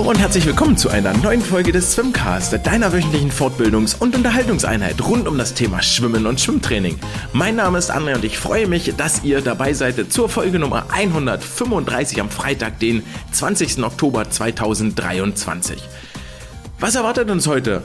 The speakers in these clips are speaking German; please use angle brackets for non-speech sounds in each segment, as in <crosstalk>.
Hallo und herzlich willkommen zu einer neuen Folge des Swimcast, deiner wöchentlichen Fortbildungs- und Unterhaltungseinheit rund um das Thema Schwimmen und Schwimmtraining. Mein Name ist André und ich freue mich, dass ihr dabei seid zur Folge Nummer 135 am Freitag, den 20. Oktober 2023. Was erwartet uns heute?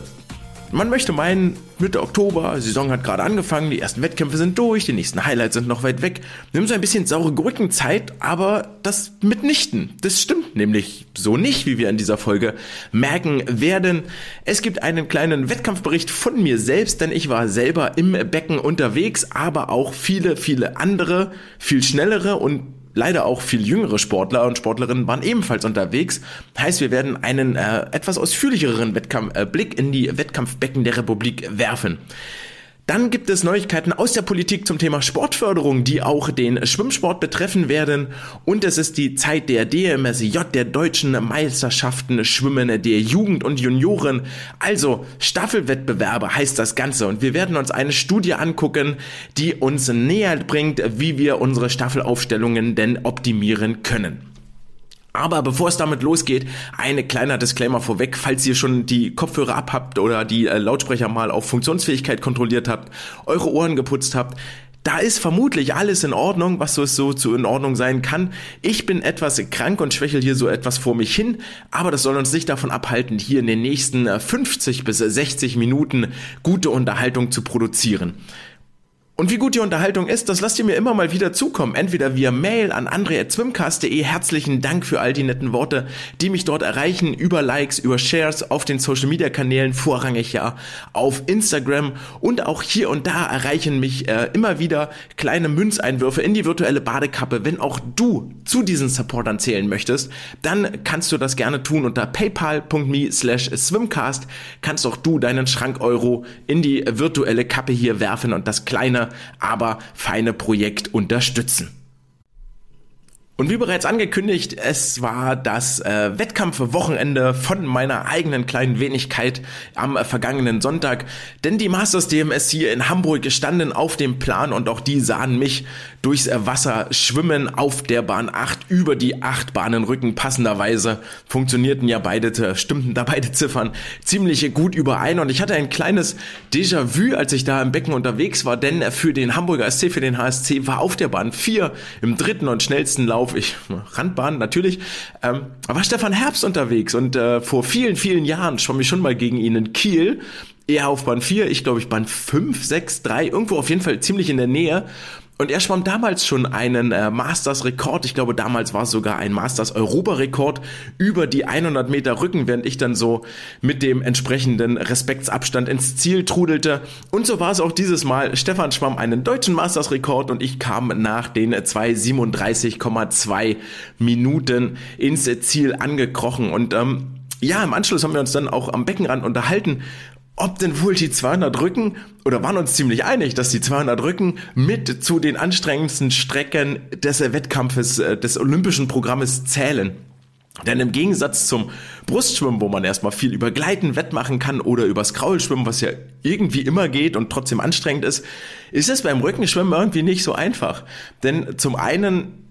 Man möchte meinen, Mitte Oktober, Saison hat gerade angefangen, die ersten Wettkämpfe sind durch, die nächsten Highlights sind noch weit weg. Haben so ein bisschen saure Gurkenzeit, aber das mitnichten. Das stimmt nämlich so nicht, wie wir in dieser Folge merken werden. Es gibt einen kleinen Wettkampfbericht von mir selbst, denn ich war selber im Becken unterwegs, aber auch viele, viele andere, viel schnellere und leider auch viel jüngere Sportler und Sportlerinnen waren ebenfalls unterwegs. Heißt, wir werden einen äh, etwas ausführlicheren Wettkampf, äh, Blick in die Wettkampfbecken der Republik werfen. Dann gibt es Neuigkeiten aus der Politik zum Thema Sportförderung, die auch den Schwimmsport betreffen werden. Und es ist die Zeit der DMSJ, der deutschen Meisterschaften Schwimmen der Jugend und Junioren. Also Staffelwettbewerbe heißt das Ganze. Und wir werden uns eine Studie angucken, die uns näher bringt, wie wir unsere Staffelaufstellungen denn optimieren können. Aber bevor es damit losgeht, ein kleiner Disclaimer vorweg, falls ihr schon die Kopfhörer abhabt oder die äh, Lautsprecher mal auf Funktionsfähigkeit kontrolliert habt, eure Ohren geputzt habt, da ist vermutlich alles in Ordnung, was so so zu in Ordnung sein kann. Ich bin etwas krank und schwächel hier so etwas vor mich hin, aber das soll uns nicht davon abhalten, hier in den nächsten 50 bis 60 Minuten gute Unterhaltung zu produzieren. Und wie gut die Unterhaltung ist, das lasst ihr mir immer mal wieder zukommen. Entweder via Mail an andre.swimcast.de. Herzlichen Dank für all die netten Worte, die mich dort erreichen. Über Likes, über Shares auf den Social Media Kanälen, vorrangig ja auf Instagram. Und auch hier und da erreichen mich äh, immer wieder kleine Münzeinwürfe in die virtuelle Badekappe. Wenn auch du zu diesen Supportern zählen möchtest, dann kannst du das gerne tun unter paypal.me slash swimcast. Kannst auch du deinen Schrank Euro in die virtuelle Kappe hier werfen und das kleine aber feine Projekt unterstützen. Und wie bereits angekündigt, es war das äh, Wettkampfwochenende von meiner eigenen kleinen Wenigkeit am äh, vergangenen Sonntag, denn die Masters DMS hier in Hamburg standen auf dem Plan und auch die sahen mich durchs äh, Wasser schwimmen auf der Bahn 8 über die 8 Bahnenrücken. Passenderweise funktionierten ja beide, stimmten da beide Ziffern ziemlich gut überein. Und ich hatte ein kleines Déjà-vu, als ich da im Becken unterwegs war, denn für den Hamburger SC, für den HSC war auf der Bahn 4 im dritten und schnellsten Lauf auf, ich, Randbahn natürlich, ähm, war Stefan Herbst unterwegs und äh, vor vielen, vielen Jahren schwamm ich schon mal gegen ihn in Kiel. Er auf Bahn 4, ich glaube ich Bahn 5, 6, 3, irgendwo auf jeden Fall ziemlich in der Nähe. Und er schwamm damals schon einen äh, Masters-Rekord. Ich glaube, damals war es sogar ein Masters-Europarekord über die 100 Meter Rücken, während ich dann so mit dem entsprechenden Respektsabstand ins Ziel trudelte. Und so war es auch dieses Mal. Stefan schwamm einen deutschen Masters-Rekord und ich kam nach den 2,37,2 Minuten ins Ziel angekrochen. Und ähm, ja, im Anschluss haben wir uns dann auch am Beckenrand unterhalten ob denn wohl die 200 Rücken, oder waren uns ziemlich einig, dass die 200 Rücken mit zu den anstrengendsten Strecken des Wettkampfes, äh, des olympischen Programmes zählen. Denn im Gegensatz zum Brustschwimmen, wo man erstmal viel über Gleiten wettmachen kann oder übers Kraulschwimmen, was ja irgendwie immer geht und trotzdem anstrengend ist, ist es beim Rückenschwimmen irgendwie nicht so einfach. Denn zum einen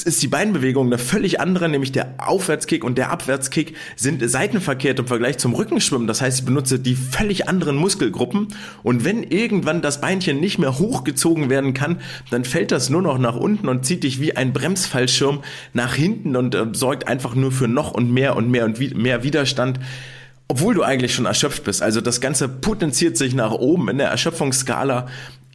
ist die Beinbewegung eine völlig andere, nämlich der Aufwärtskick und der Abwärtskick sind seitenverkehrt im Vergleich zum Rückenschwimmen. Das heißt, ich benutze die völlig anderen Muskelgruppen und wenn irgendwann das Beinchen nicht mehr hochgezogen werden kann, dann fällt das nur noch nach unten und zieht dich wie ein Bremsfallschirm nach hinten und äh, sorgt einfach nur für noch und mehr und mehr und wie, mehr Widerstand obwohl du eigentlich schon erschöpft bist. Also das Ganze potenziert sich nach oben in der Erschöpfungsskala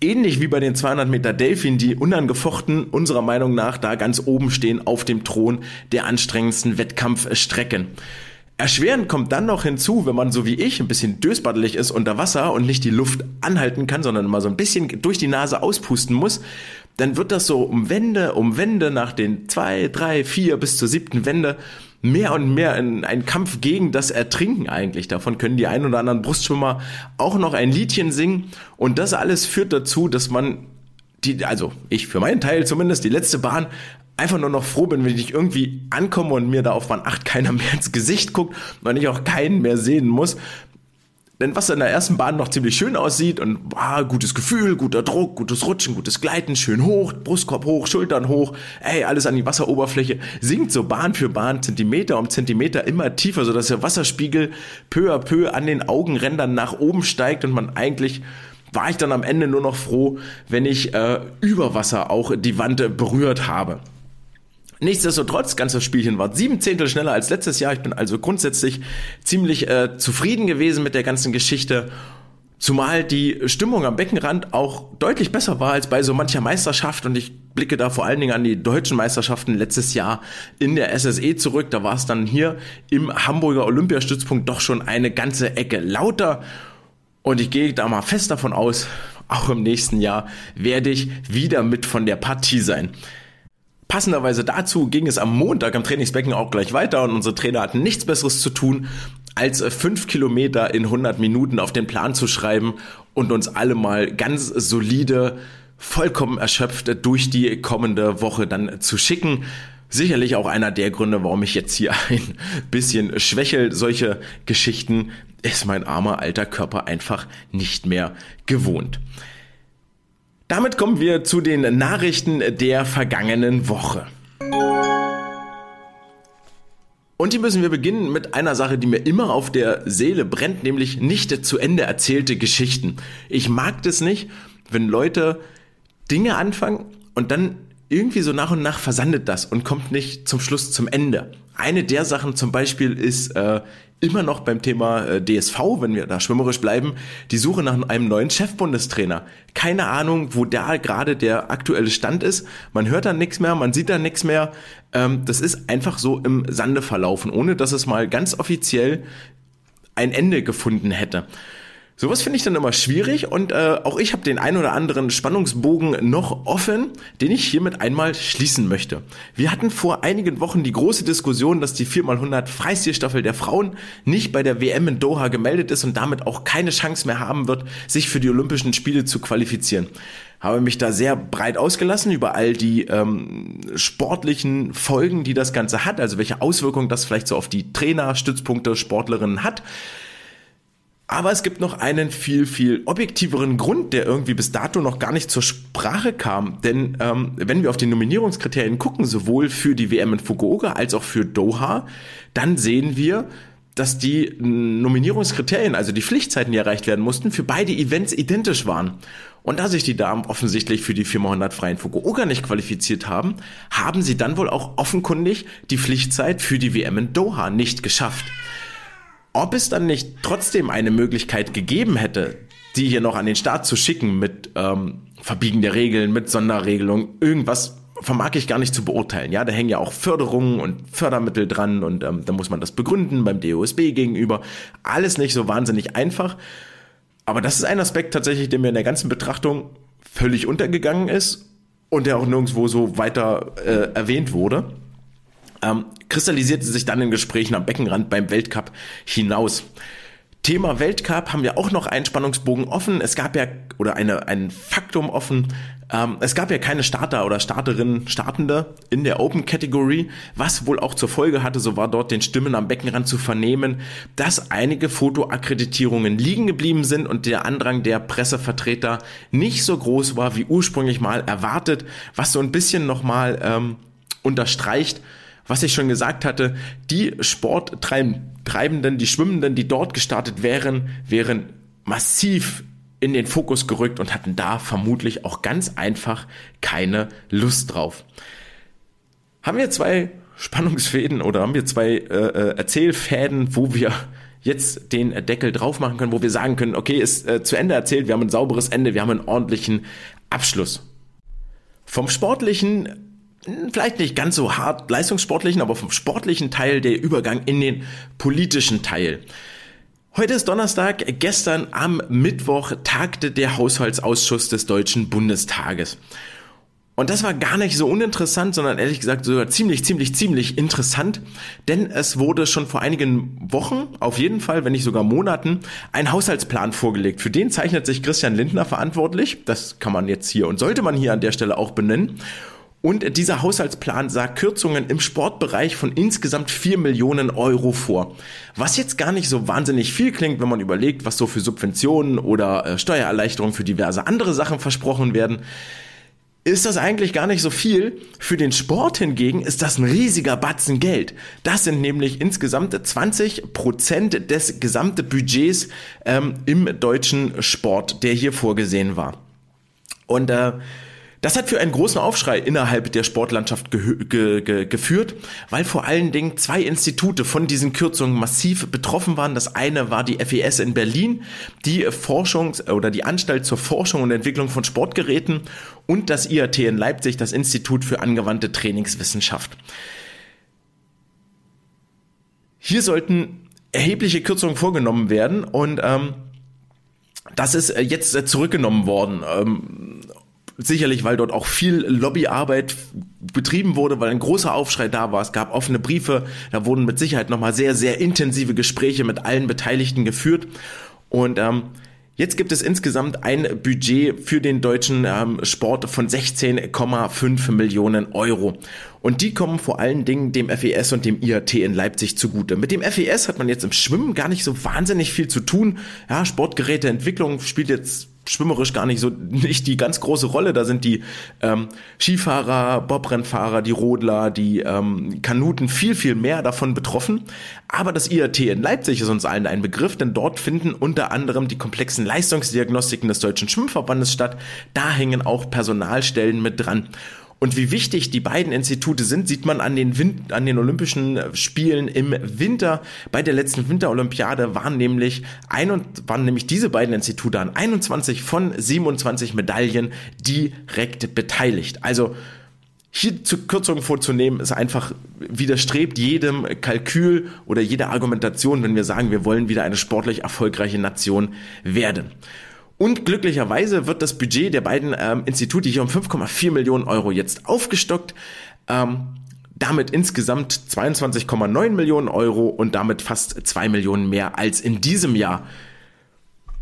ähnlich wie bei den 200 Meter Delfin, die unangefochten unserer Meinung nach da ganz oben stehen auf dem Thron der anstrengendsten Wettkampfstrecken. Erschwerend kommt dann noch hinzu, wenn man so wie ich ein bisschen dösbaddelig ist unter Wasser und nicht die Luft anhalten kann, sondern immer so ein bisschen durch die Nase auspusten muss, dann wird das so um Wände, um Wände nach den zwei, drei, vier bis zur siebten Wende mehr und mehr in ein Kampf gegen das Ertrinken eigentlich. Davon können die ein oder anderen Brustschwimmer auch noch ein Liedchen singen. Und das alles führt dazu, dass man die, also ich für meinen Teil zumindest, die letzte Bahn einfach nur noch froh bin, wenn ich irgendwie ankomme und mir da auf Bahn 8 keiner mehr ins Gesicht guckt und ich auch keinen mehr sehen muss. Denn was in der ersten Bahn noch ziemlich schön aussieht und boah, gutes Gefühl, guter Druck, gutes Rutschen, gutes Gleiten, schön hoch, Brustkorb hoch, Schultern hoch, ey, alles an die Wasseroberfläche, sinkt so Bahn für Bahn, Zentimeter um Zentimeter immer tiefer, sodass der Wasserspiegel peu à peu an den Augenrändern nach oben steigt und man eigentlich war ich dann am Ende nur noch froh, wenn ich äh, über Wasser auch die Wand berührt habe. Nichtsdestotrotz, ganzes Spielchen war sieben Zehntel schneller als letztes Jahr. Ich bin also grundsätzlich ziemlich äh, zufrieden gewesen mit der ganzen Geschichte. Zumal die Stimmung am Beckenrand auch deutlich besser war als bei so mancher Meisterschaft und ich blicke da vor allen Dingen an die deutschen Meisterschaften letztes Jahr in der SSE zurück. Da war es dann hier im Hamburger Olympiastützpunkt doch schon eine ganze Ecke lauter und ich gehe da mal fest davon aus, auch im nächsten Jahr werde ich wieder mit von der Partie sein. Passenderweise dazu ging es am Montag am Trainingsbecken auch gleich weiter und unsere Trainer hatten nichts Besseres zu tun, als fünf Kilometer in 100 Minuten auf den Plan zu schreiben und uns alle mal ganz solide, vollkommen erschöpft durch die kommende Woche dann zu schicken. Sicherlich auch einer der Gründe, warum ich jetzt hier ein bisschen schwächel. Solche Geschichten ist mein armer alter Körper einfach nicht mehr gewohnt. Damit kommen wir zu den Nachrichten der vergangenen Woche. Und hier müssen wir beginnen mit einer Sache, die mir immer auf der Seele brennt, nämlich nicht zu Ende erzählte Geschichten. Ich mag das nicht, wenn Leute Dinge anfangen und dann irgendwie so nach und nach versandet das und kommt nicht zum Schluss zum Ende. Eine der Sachen zum Beispiel ist äh, immer noch beim Thema äh, DSV, wenn wir da schwimmerisch bleiben, die Suche nach einem neuen Chefbundestrainer. Keine Ahnung, wo da gerade der aktuelle Stand ist. Man hört da nichts mehr, man sieht da nichts mehr. Ähm, das ist einfach so im Sande verlaufen, ohne dass es mal ganz offiziell ein Ende gefunden hätte. Sowas finde ich dann immer schwierig und äh, auch ich habe den ein oder anderen Spannungsbogen noch offen, den ich hiermit einmal schließen möchte. Wir hatten vor einigen Wochen die große Diskussion, dass die 4x100 Freistilstaffel der Frauen nicht bei der WM in Doha gemeldet ist und damit auch keine Chance mehr haben wird, sich für die Olympischen Spiele zu qualifizieren habe mich da sehr breit ausgelassen über all die ähm, sportlichen Folgen, die das Ganze hat, also welche Auswirkungen das vielleicht so auf die Trainer, Stützpunkte, Sportlerinnen hat. Aber es gibt noch einen viel, viel objektiveren Grund, der irgendwie bis dato noch gar nicht zur Sprache kam. Denn ähm, wenn wir auf die Nominierungskriterien gucken, sowohl für die WM in Fukuoka als auch für Doha, dann sehen wir, dass die Nominierungskriterien, also die Pflichtzeiten, die erreicht werden mussten, für beide Events identisch waren. Und da sich die Damen offensichtlich für die 4x100 freien Fukuoka nicht qualifiziert haben, haben sie dann wohl auch offenkundig die Pflichtzeit für die WM in Doha nicht geschafft ob es dann nicht trotzdem eine Möglichkeit gegeben hätte, die hier noch an den Start zu schicken mit ähm, Verbiegen der Regeln, mit Sonderregelungen, irgendwas vermag ich gar nicht zu beurteilen. Ja, da hängen ja auch Förderungen und Fördermittel dran und ähm, da muss man das begründen beim DOSB gegenüber. Alles nicht so wahnsinnig einfach. Aber das ist ein Aspekt tatsächlich, der mir in der ganzen Betrachtung völlig untergegangen ist und der auch nirgendwo so weiter äh, erwähnt wurde ähm, kristallisierte sich dann in Gesprächen am Beckenrand beim Weltcup hinaus. Thema Weltcup haben wir auch noch einen Spannungsbogen offen. Es gab ja, oder eine, ein Faktum offen. Ähm, es gab ja keine Starter oder Starterinnen, Startende in der Open Category, was wohl auch zur Folge hatte, so war dort den Stimmen am Beckenrand zu vernehmen, dass einige Fotoakkreditierungen liegen geblieben sind und der Andrang der Pressevertreter nicht so groß war, wie ursprünglich mal erwartet, was so ein bisschen nochmal ähm, unterstreicht, was ich schon gesagt hatte, die Sporttreibenden, die Schwimmenden, die dort gestartet wären, wären massiv in den Fokus gerückt und hatten da vermutlich auch ganz einfach keine Lust drauf. Haben wir zwei Spannungsfäden oder haben wir zwei äh, äh Erzählfäden, wo wir jetzt den Deckel drauf machen können, wo wir sagen können, okay, ist äh, zu Ende erzählt, wir haben ein sauberes Ende, wir haben einen ordentlichen Abschluss. Vom sportlichen vielleicht nicht ganz so hart leistungssportlichen, aber vom sportlichen Teil der Übergang in den politischen Teil. Heute ist Donnerstag, gestern am Mittwoch tagte der Haushaltsausschuss des Deutschen Bundestages. Und das war gar nicht so uninteressant, sondern ehrlich gesagt sogar ziemlich, ziemlich, ziemlich interessant, denn es wurde schon vor einigen Wochen, auf jeden Fall, wenn nicht sogar Monaten, ein Haushaltsplan vorgelegt. Für den zeichnet sich Christian Lindner verantwortlich. Das kann man jetzt hier und sollte man hier an der Stelle auch benennen. Und dieser Haushaltsplan sah Kürzungen im Sportbereich von insgesamt 4 Millionen Euro vor. Was jetzt gar nicht so wahnsinnig viel klingt, wenn man überlegt, was so für Subventionen oder äh, Steuererleichterungen für diverse andere Sachen versprochen werden ist das eigentlich gar nicht so viel. Für den Sport hingegen ist das ein riesiger Batzen Geld. Das sind nämlich insgesamt 20 Prozent des gesamten Budgets ähm, im deutschen Sport, der hier vorgesehen war. Und äh, das hat für einen großen Aufschrei innerhalb der Sportlandschaft ge ge ge geführt, weil vor allen Dingen zwei Institute von diesen Kürzungen massiv betroffen waren. Das eine war die FES in Berlin, die Forschungs- oder die Anstalt zur Forschung und Entwicklung von Sportgeräten und das IAT in Leipzig, das Institut für angewandte Trainingswissenschaft. Hier sollten erhebliche Kürzungen vorgenommen werden und ähm, das ist jetzt zurückgenommen worden. Ähm, Sicherlich, weil dort auch viel Lobbyarbeit betrieben wurde, weil ein großer Aufschrei da war. Es gab offene Briefe, da wurden mit Sicherheit nochmal sehr, sehr intensive Gespräche mit allen Beteiligten geführt. Und ähm, Jetzt gibt es insgesamt ein Budget für den deutschen ähm, Sport von 16,5 Millionen Euro. Und die kommen vor allen Dingen dem FES und dem IAT in Leipzig zugute. Mit dem FES hat man jetzt im Schwimmen gar nicht so wahnsinnig viel zu tun. Ja, Sportgeräteentwicklung spielt jetzt schwimmerisch gar nicht so <laughs> nicht die ganz große Rolle. Da sind die ähm, Skifahrer, Bobrennfahrer, die Rodler, die ähm, Kanuten viel, viel mehr davon betroffen. Aber das IAT in Leipzig ist uns allen ein Begriff, denn dort finden unter anderem die komplexen Leistungsdiagnostiken des Deutschen Schwimmverbandes statt. Da hängen auch Personalstellen mit dran. Und wie wichtig die beiden Institute sind, sieht man an den, Win an den Olympischen Spielen im Winter. Bei der letzten Winterolympiade waren nämlich, ein und, waren nämlich diese beiden Institute an 21 von 27 Medaillen direkt beteiligt. Also hier zu Kürzungen vorzunehmen, ist einfach widerstrebt jedem Kalkül oder jeder Argumentation, wenn wir sagen, wir wollen wieder eine sportlich erfolgreiche Nation werden. Und glücklicherweise wird das Budget der beiden ähm, Institute hier um 5,4 Millionen Euro jetzt aufgestockt. Ähm, damit insgesamt 22,9 Millionen Euro und damit fast 2 Millionen mehr als in diesem Jahr.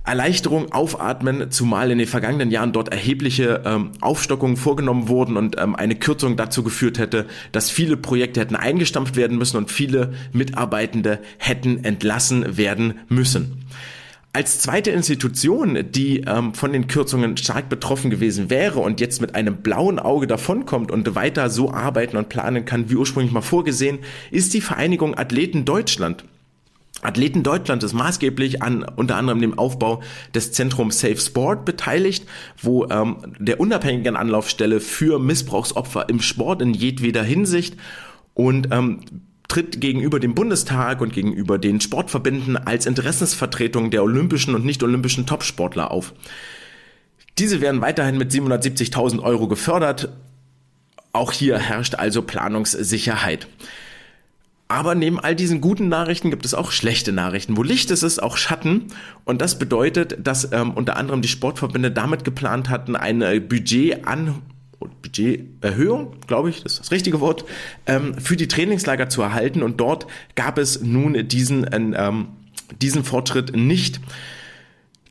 Erleichterung, aufatmen, zumal in den vergangenen Jahren dort erhebliche ähm, Aufstockungen vorgenommen wurden und ähm, eine Kürzung dazu geführt hätte, dass viele Projekte hätten eingestampft werden müssen und viele Mitarbeitende hätten entlassen werden müssen. Als zweite Institution, die ähm, von den Kürzungen stark betroffen gewesen wäre und jetzt mit einem blauen Auge davonkommt und weiter so arbeiten und planen kann, wie ursprünglich mal vorgesehen, ist die Vereinigung Athleten Deutschland. Athleten Deutschland ist maßgeblich an unter anderem dem Aufbau des Zentrums Safe Sport beteiligt, wo ähm, der unabhängigen Anlaufstelle für Missbrauchsopfer im Sport in jedweder Hinsicht und ähm, tritt gegenüber dem Bundestag und gegenüber den Sportverbänden als Interessensvertretung der olympischen und nicht-olympischen Topsportler auf. Diese werden weiterhin mit 770.000 Euro gefördert. Auch hier herrscht also Planungssicherheit. Aber neben all diesen guten Nachrichten gibt es auch schlechte Nachrichten. Wo Licht ist, ist auch Schatten. Und das bedeutet, dass ähm, unter anderem die Sportverbände damit geplant hatten, ein Budget an Budgeterhöhung, glaube ich, das ist das richtige Wort, ähm, für die Trainingslager zu erhalten. Und dort gab es nun diesen, ähm, diesen Fortschritt nicht.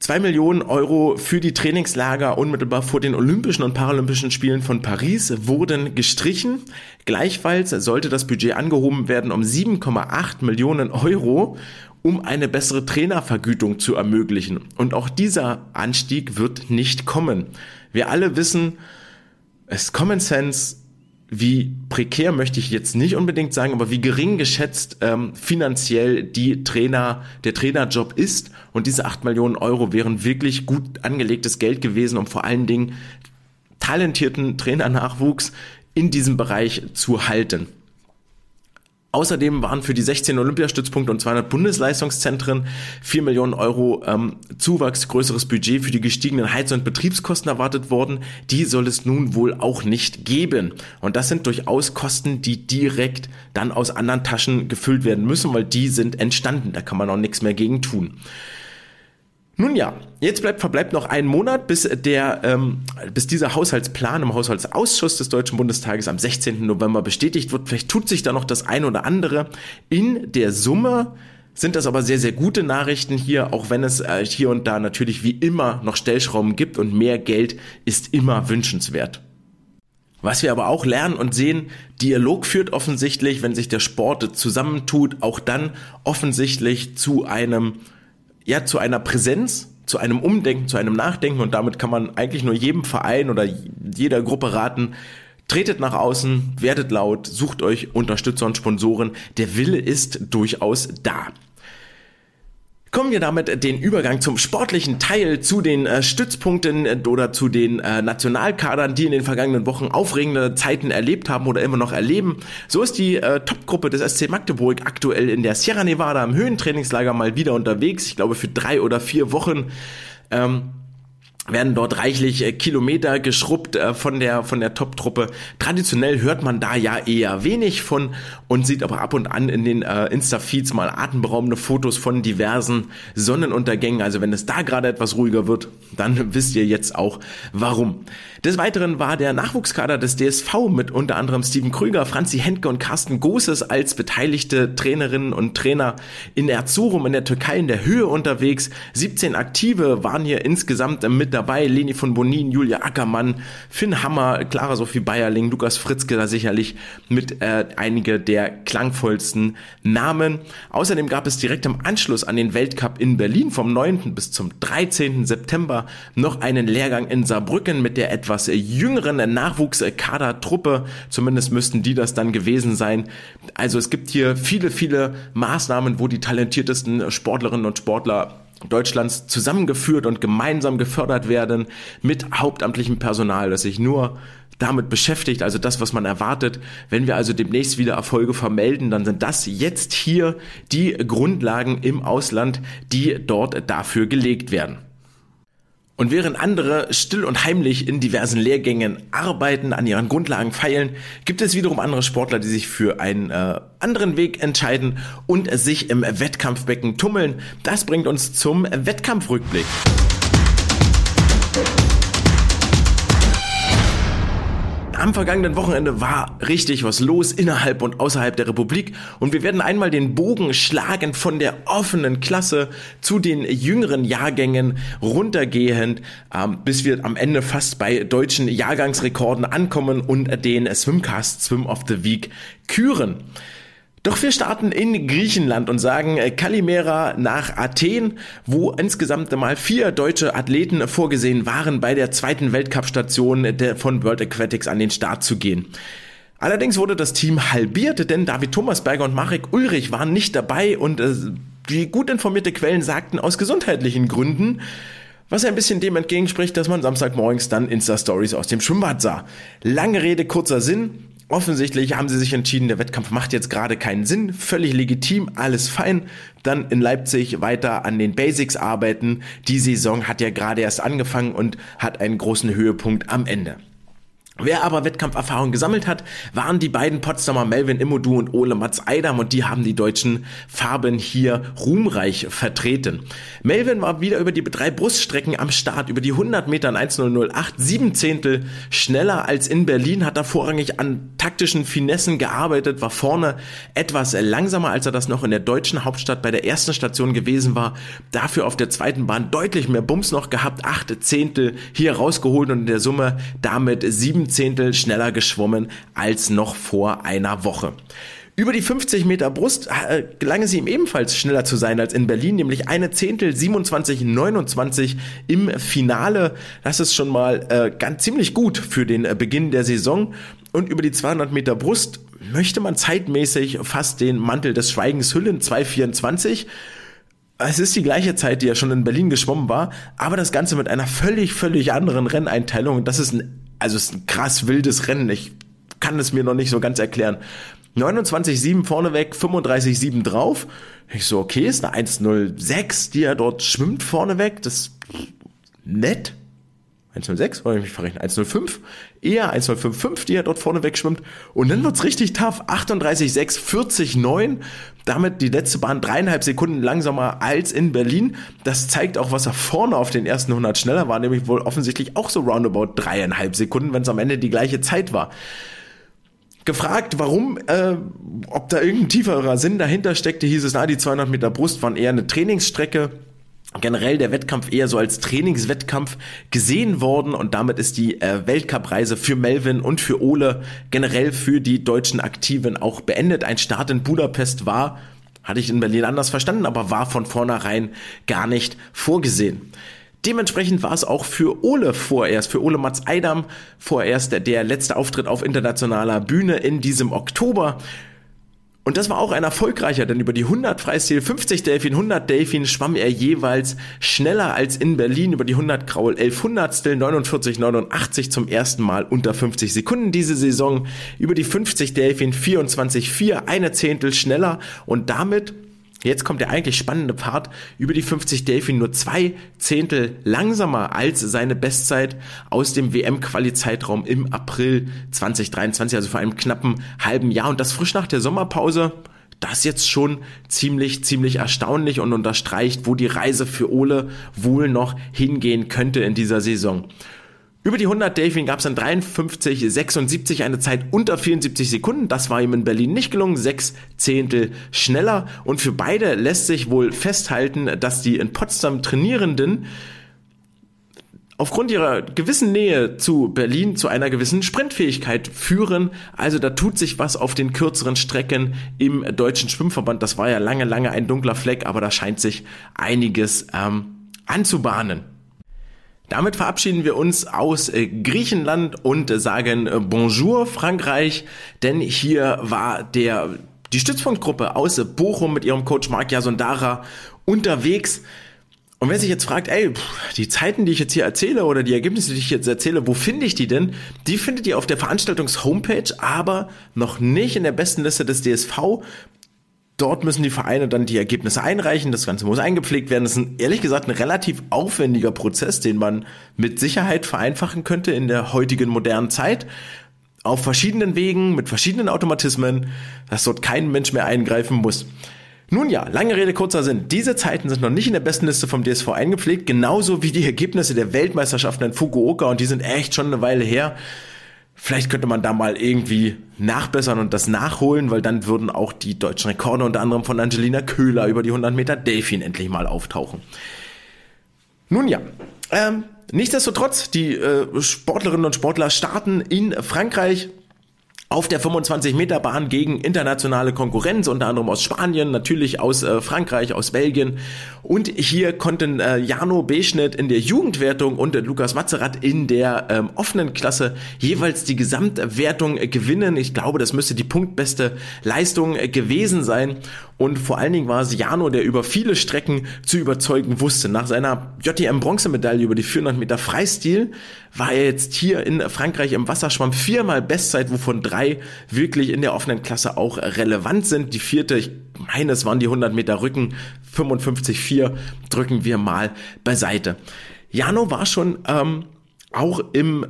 Zwei Millionen Euro für die Trainingslager unmittelbar vor den Olympischen und Paralympischen Spielen von Paris wurden gestrichen. Gleichfalls sollte das Budget angehoben werden um 7,8 Millionen Euro, um eine bessere Trainervergütung zu ermöglichen. Und auch dieser Anstieg wird nicht kommen. Wir alle wissen, es Common Sense, wie prekär möchte ich jetzt nicht unbedingt sagen, aber wie gering geschätzt ähm, finanziell die Trainer, der Trainerjob ist. Und diese acht Millionen Euro wären wirklich gut angelegtes Geld gewesen, um vor allen Dingen talentierten Trainernachwuchs in diesem Bereich zu halten. Außerdem waren für die 16 Olympiastützpunkte und 200 Bundesleistungszentren 4 Millionen Euro ähm, Zuwachs, größeres Budget für die gestiegenen Heiz- und Betriebskosten erwartet worden. Die soll es nun wohl auch nicht geben. Und das sind durchaus Kosten, die direkt dann aus anderen Taschen gefüllt werden müssen, weil die sind entstanden. Da kann man auch nichts mehr gegen tun. Nun ja, jetzt bleibt, verbleibt noch ein Monat, bis der, ähm, bis dieser Haushaltsplan im Haushaltsausschuss des Deutschen Bundestages am 16. November bestätigt wird. Vielleicht tut sich da noch das ein oder andere. In der Summe sind das aber sehr, sehr gute Nachrichten hier, auch wenn es äh, hier und da natürlich wie immer noch Stellschrauben gibt und mehr Geld ist immer wünschenswert. Was wir aber auch lernen und sehen, Dialog führt offensichtlich, wenn sich der Sport zusammentut, auch dann offensichtlich zu einem, ja, zu einer Präsenz, zu einem Umdenken, zu einem Nachdenken und damit kann man eigentlich nur jedem Verein oder jeder Gruppe raten, tretet nach außen, werdet laut, sucht euch Unterstützer und Sponsoren. Der Wille ist durchaus da kommen wir damit den Übergang zum sportlichen Teil, zu den äh, Stützpunkten äh, oder zu den äh, Nationalkadern, die in den vergangenen Wochen aufregende Zeiten erlebt haben oder immer noch erleben. So ist die äh, Topgruppe des SC Magdeburg aktuell in der Sierra Nevada im Höhentrainingslager mal wieder unterwegs. Ich glaube für drei oder vier Wochen. Ähm, werden dort reichlich äh, Kilometer geschrubbt äh, von der von der Top-Truppe. Traditionell hört man da ja eher wenig von und sieht aber ab und an in den äh, Insta-Feeds mal atemberaubende Fotos von diversen Sonnenuntergängen. Also wenn es da gerade etwas ruhiger wird, dann wisst ihr jetzt auch warum. Des Weiteren war der Nachwuchskader des DSV mit unter anderem Steven Krüger, Franzi Hentke und Carsten Goses als beteiligte Trainerinnen und Trainer in Erzurum in der Türkei in der Höhe unterwegs. 17 Aktive waren hier insgesamt mit dabei. Leni von Bonin, Julia Ackermann, Finn Hammer, Clara Sophie Bayerling, Lukas Fritzke da sicherlich mit äh, einige der klangvollsten Namen. Außerdem gab es direkt im Anschluss an den Weltcup in Berlin vom 9. bis zum 13. September noch einen Lehrgang in Saarbrücken mit der etwas etwas jüngeren Nachwuchskadertruppe. Zumindest müssten die das dann gewesen sein. Also es gibt hier viele, viele Maßnahmen, wo die talentiertesten Sportlerinnen und Sportler Deutschlands zusammengeführt und gemeinsam gefördert werden mit hauptamtlichem Personal, das sich nur damit beschäftigt, also das, was man erwartet. Wenn wir also demnächst wieder Erfolge vermelden, dann sind das jetzt hier die Grundlagen im Ausland, die dort dafür gelegt werden. Und während andere still und heimlich in diversen Lehrgängen arbeiten, an ihren Grundlagen feilen, gibt es wiederum andere Sportler, die sich für einen äh, anderen Weg entscheiden und sich im Wettkampfbecken tummeln. Das bringt uns zum Wettkampfrückblick. Am vergangenen Wochenende war richtig was los innerhalb und außerhalb der Republik und wir werden einmal den Bogen schlagen von der offenen Klasse zu den jüngeren Jahrgängen runtergehend, ähm, bis wir am Ende fast bei deutschen Jahrgangsrekorden ankommen und den Swimcast Swim of the Week küren. Doch wir starten in Griechenland und sagen äh, Kalimera nach Athen, wo insgesamt mal vier deutsche Athleten vorgesehen waren, bei der zweiten Weltcup-Station von World Aquatics an den Start zu gehen. Allerdings wurde das Team halbiert, denn David Thomasberger und Marek Ulrich waren nicht dabei und äh, die gut informierte Quellen sagten aus gesundheitlichen Gründen, was ein bisschen dem entgegenspricht, dass man Samstagmorgens dann Insta-Stories aus dem Schwimmbad sah. Lange Rede, kurzer Sinn. Offensichtlich haben sie sich entschieden, der Wettkampf macht jetzt gerade keinen Sinn, völlig legitim, alles fein. Dann in Leipzig weiter an den Basics arbeiten. Die Saison hat ja gerade erst angefangen und hat einen großen Höhepunkt am Ende. Wer aber Wettkampferfahrung gesammelt hat, waren die beiden Potsdamer Melvin Immodu und Ole Mats Eidam und die haben die deutschen Farben hier ruhmreich vertreten. Melvin war wieder über die drei Bruststrecken am Start, über die 100 Meter in 1.008, sieben Zehntel schneller als in Berlin, hat er vorrangig an taktischen Finessen gearbeitet, war vorne etwas langsamer, als er das noch in der deutschen Hauptstadt bei der ersten Station gewesen war, dafür auf der zweiten Bahn deutlich mehr Bums noch gehabt, acht Zehntel hier rausgeholt und in der Summe damit sieben sieben Zehntel schneller geschwommen als noch vor einer Woche. Über die 50 Meter Brust äh, gelang es ihm ebenfalls schneller zu sein als in Berlin, nämlich eine Zehntel 27,29 im Finale. Das ist schon mal äh, ganz ziemlich gut für den äh, Beginn der Saison. Und über die 200 Meter Brust möchte man zeitmäßig fast den Mantel des Schweigens hüllen, 2,24. Es ist die gleiche Zeit, die er schon in Berlin geschwommen war, aber das Ganze mit einer völlig, völlig anderen Renneinteilung. Das ist ein also es ist ein krass wildes Rennen. Ich kann es mir noch nicht so ganz erklären. 29,7 vorneweg, 35,7 drauf. Ich so, okay, ist eine 1,06, die er dort schwimmt vorneweg. Das ist nett. 1,06, wollte ich mich verrechnen, 1,05, eher 1,055, die er dort vorne wegschwimmt. Und dann wird's richtig tough, 38,6, 40,9, damit die letzte Bahn dreieinhalb Sekunden langsamer als in Berlin. Das zeigt auch, was er vorne auf den ersten 100 schneller war, nämlich wohl offensichtlich auch so roundabout dreieinhalb Sekunden, wenn es am Ende die gleiche Zeit war. Gefragt, warum, äh, ob da irgendein tieferer Sinn dahinter steckte, hieß es, na, die 200 Meter Brust waren eher eine Trainingsstrecke generell der Wettkampf eher so als Trainingswettkampf gesehen worden und damit ist die äh, Weltcupreise für Melvin und für Ole generell für die deutschen Aktiven auch beendet. Ein Start in Budapest war, hatte ich in Berlin anders verstanden, aber war von vornherein gar nicht vorgesehen. Dementsprechend war es auch für Ole vorerst, für Ole Mats Eidam vorerst der, der letzte Auftritt auf internationaler Bühne in diesem Oktober. Und das war auch ein erfolgreicher, denn über die 100 Freistil, 50 Delfin, 100 Delfin schwamm er jeweils schneller als in Berlin über die 100 Kraul 1100 Stil, 49, 89 zum ersten Mal unter 50 Sekunden diese Saison. Über die 50 Delfin 24, 4, eine Zehntel schneller und damit Jetzt kommt der eigentlich spannende Part. Über die 50 Delfin nur zwei Zehntel langsamer als seine Bestzeit aus dem WM-Quali-Zeitraum im April 2023, also vor einem knappen halben Jahr. Und das frisch nach der Sommerpause. Das jetzt schon ziemlich, ziemlich erstaunlich und unterstreicht, wo die Reise für Ole wohl noch hingehen könnte in dieser Saison. Über die 100 Delfin gab es dann 53, 76 eine Zeit unter 74 Sekunden. Das war ihm in Berlin nicht gelungen, sechs Zehntel schneller. Und für beide lässt sich wohl festhalten, dass die in Potsdam Trainierenden aufgrund ihrer gewissen Nähe zu Berlin zu einer gewissen Sprintfähigkeit führen. Also da tut sich was auf den kürzeren Strecken im deutschen Schwimmverband. Das war ja lange, lange ein dunkler Fleck, aber da scheint sich einiges ähm, anzubahnen. Damit verabschieden wir uns aus äh, Griechenland und sagen äh, Bonjour Frankreich, denn hier war der die Stützpunktgruppe aus Bochum mit ihrem Coach Marc Jasondara unterwegs. Und wer sich jetzt fragt, ey, die Zeiten, die ich jetzt hier erzähle oder die Ergebnisse, die ich jetzt erzähle, wo finde ich die denn? Die findet ihr auf der Veranstaltungs-Homepage, aber noch nicht in der besten Liste des DSV. Dort müssen die Vereine dann die Ergebnisse einreichen. Das Ganze muss eingepflegt werden. Das ist ein, ehrlich gesagt ein relativ aufwendiger Prozess, den man mit Sicherheit vereinfachen könnte in der heutigen modernen Zeit. Auf verschiedenen Wegen, mit verschiedenen Automatismen, dass dort kein Mensch mehr eingreifen muss. Nun ja, lange Rede, kurzer Sinn. Diese Zeiten sind noch nicht in der besten Liste vom DSV eingepflegt, genauso wie die Ergebnisse der Weltmeisterschaften in Fukuoka und die sind echt schon eine Weile her. Vielleicht könnte man da mal irgendwie nachbessern und das nachholen, weil dann würden auch die deutschen Rekorde unter anderem von Angelina Köhler über die 100 Meter Delfin endlich mal auftauchen. Nun ja, ähm, nichtsdestotrotz, die äh, Sportlerinnen und Sportler starten in Frankreich auf der 25-Meter-Bahn gegen internationale Konkurrenz, unter anderem aus Spanien, natürlich aus äh, Frankreich, aus Belgien. Und hier konnten äh, Jano Beschnitt in der Jugendwertung und äh, Lukas Mazerat in der ähm, offenen Klasse jeweils die Gesamtwertung gewinnen. Ich glaube, das müsste die punktbeste Leistung gewesen sein. Und vor allen Dingen war es Jano, der über viele Strecken zu überzeugen wusste. Nach seiner JTM-Bronzemedaille über die 400 Meter Freistil war er jetzt hier in Frankreich im Wasserschwamm viermal Bestzeit, wovon drei wirklich in der offenen Klasse auch relevant sind. Die vierte, ich meine, es waren die 100 Meter Rücken, 55,4 drücken wir mal beiseite. Jano war schon ähm, auch im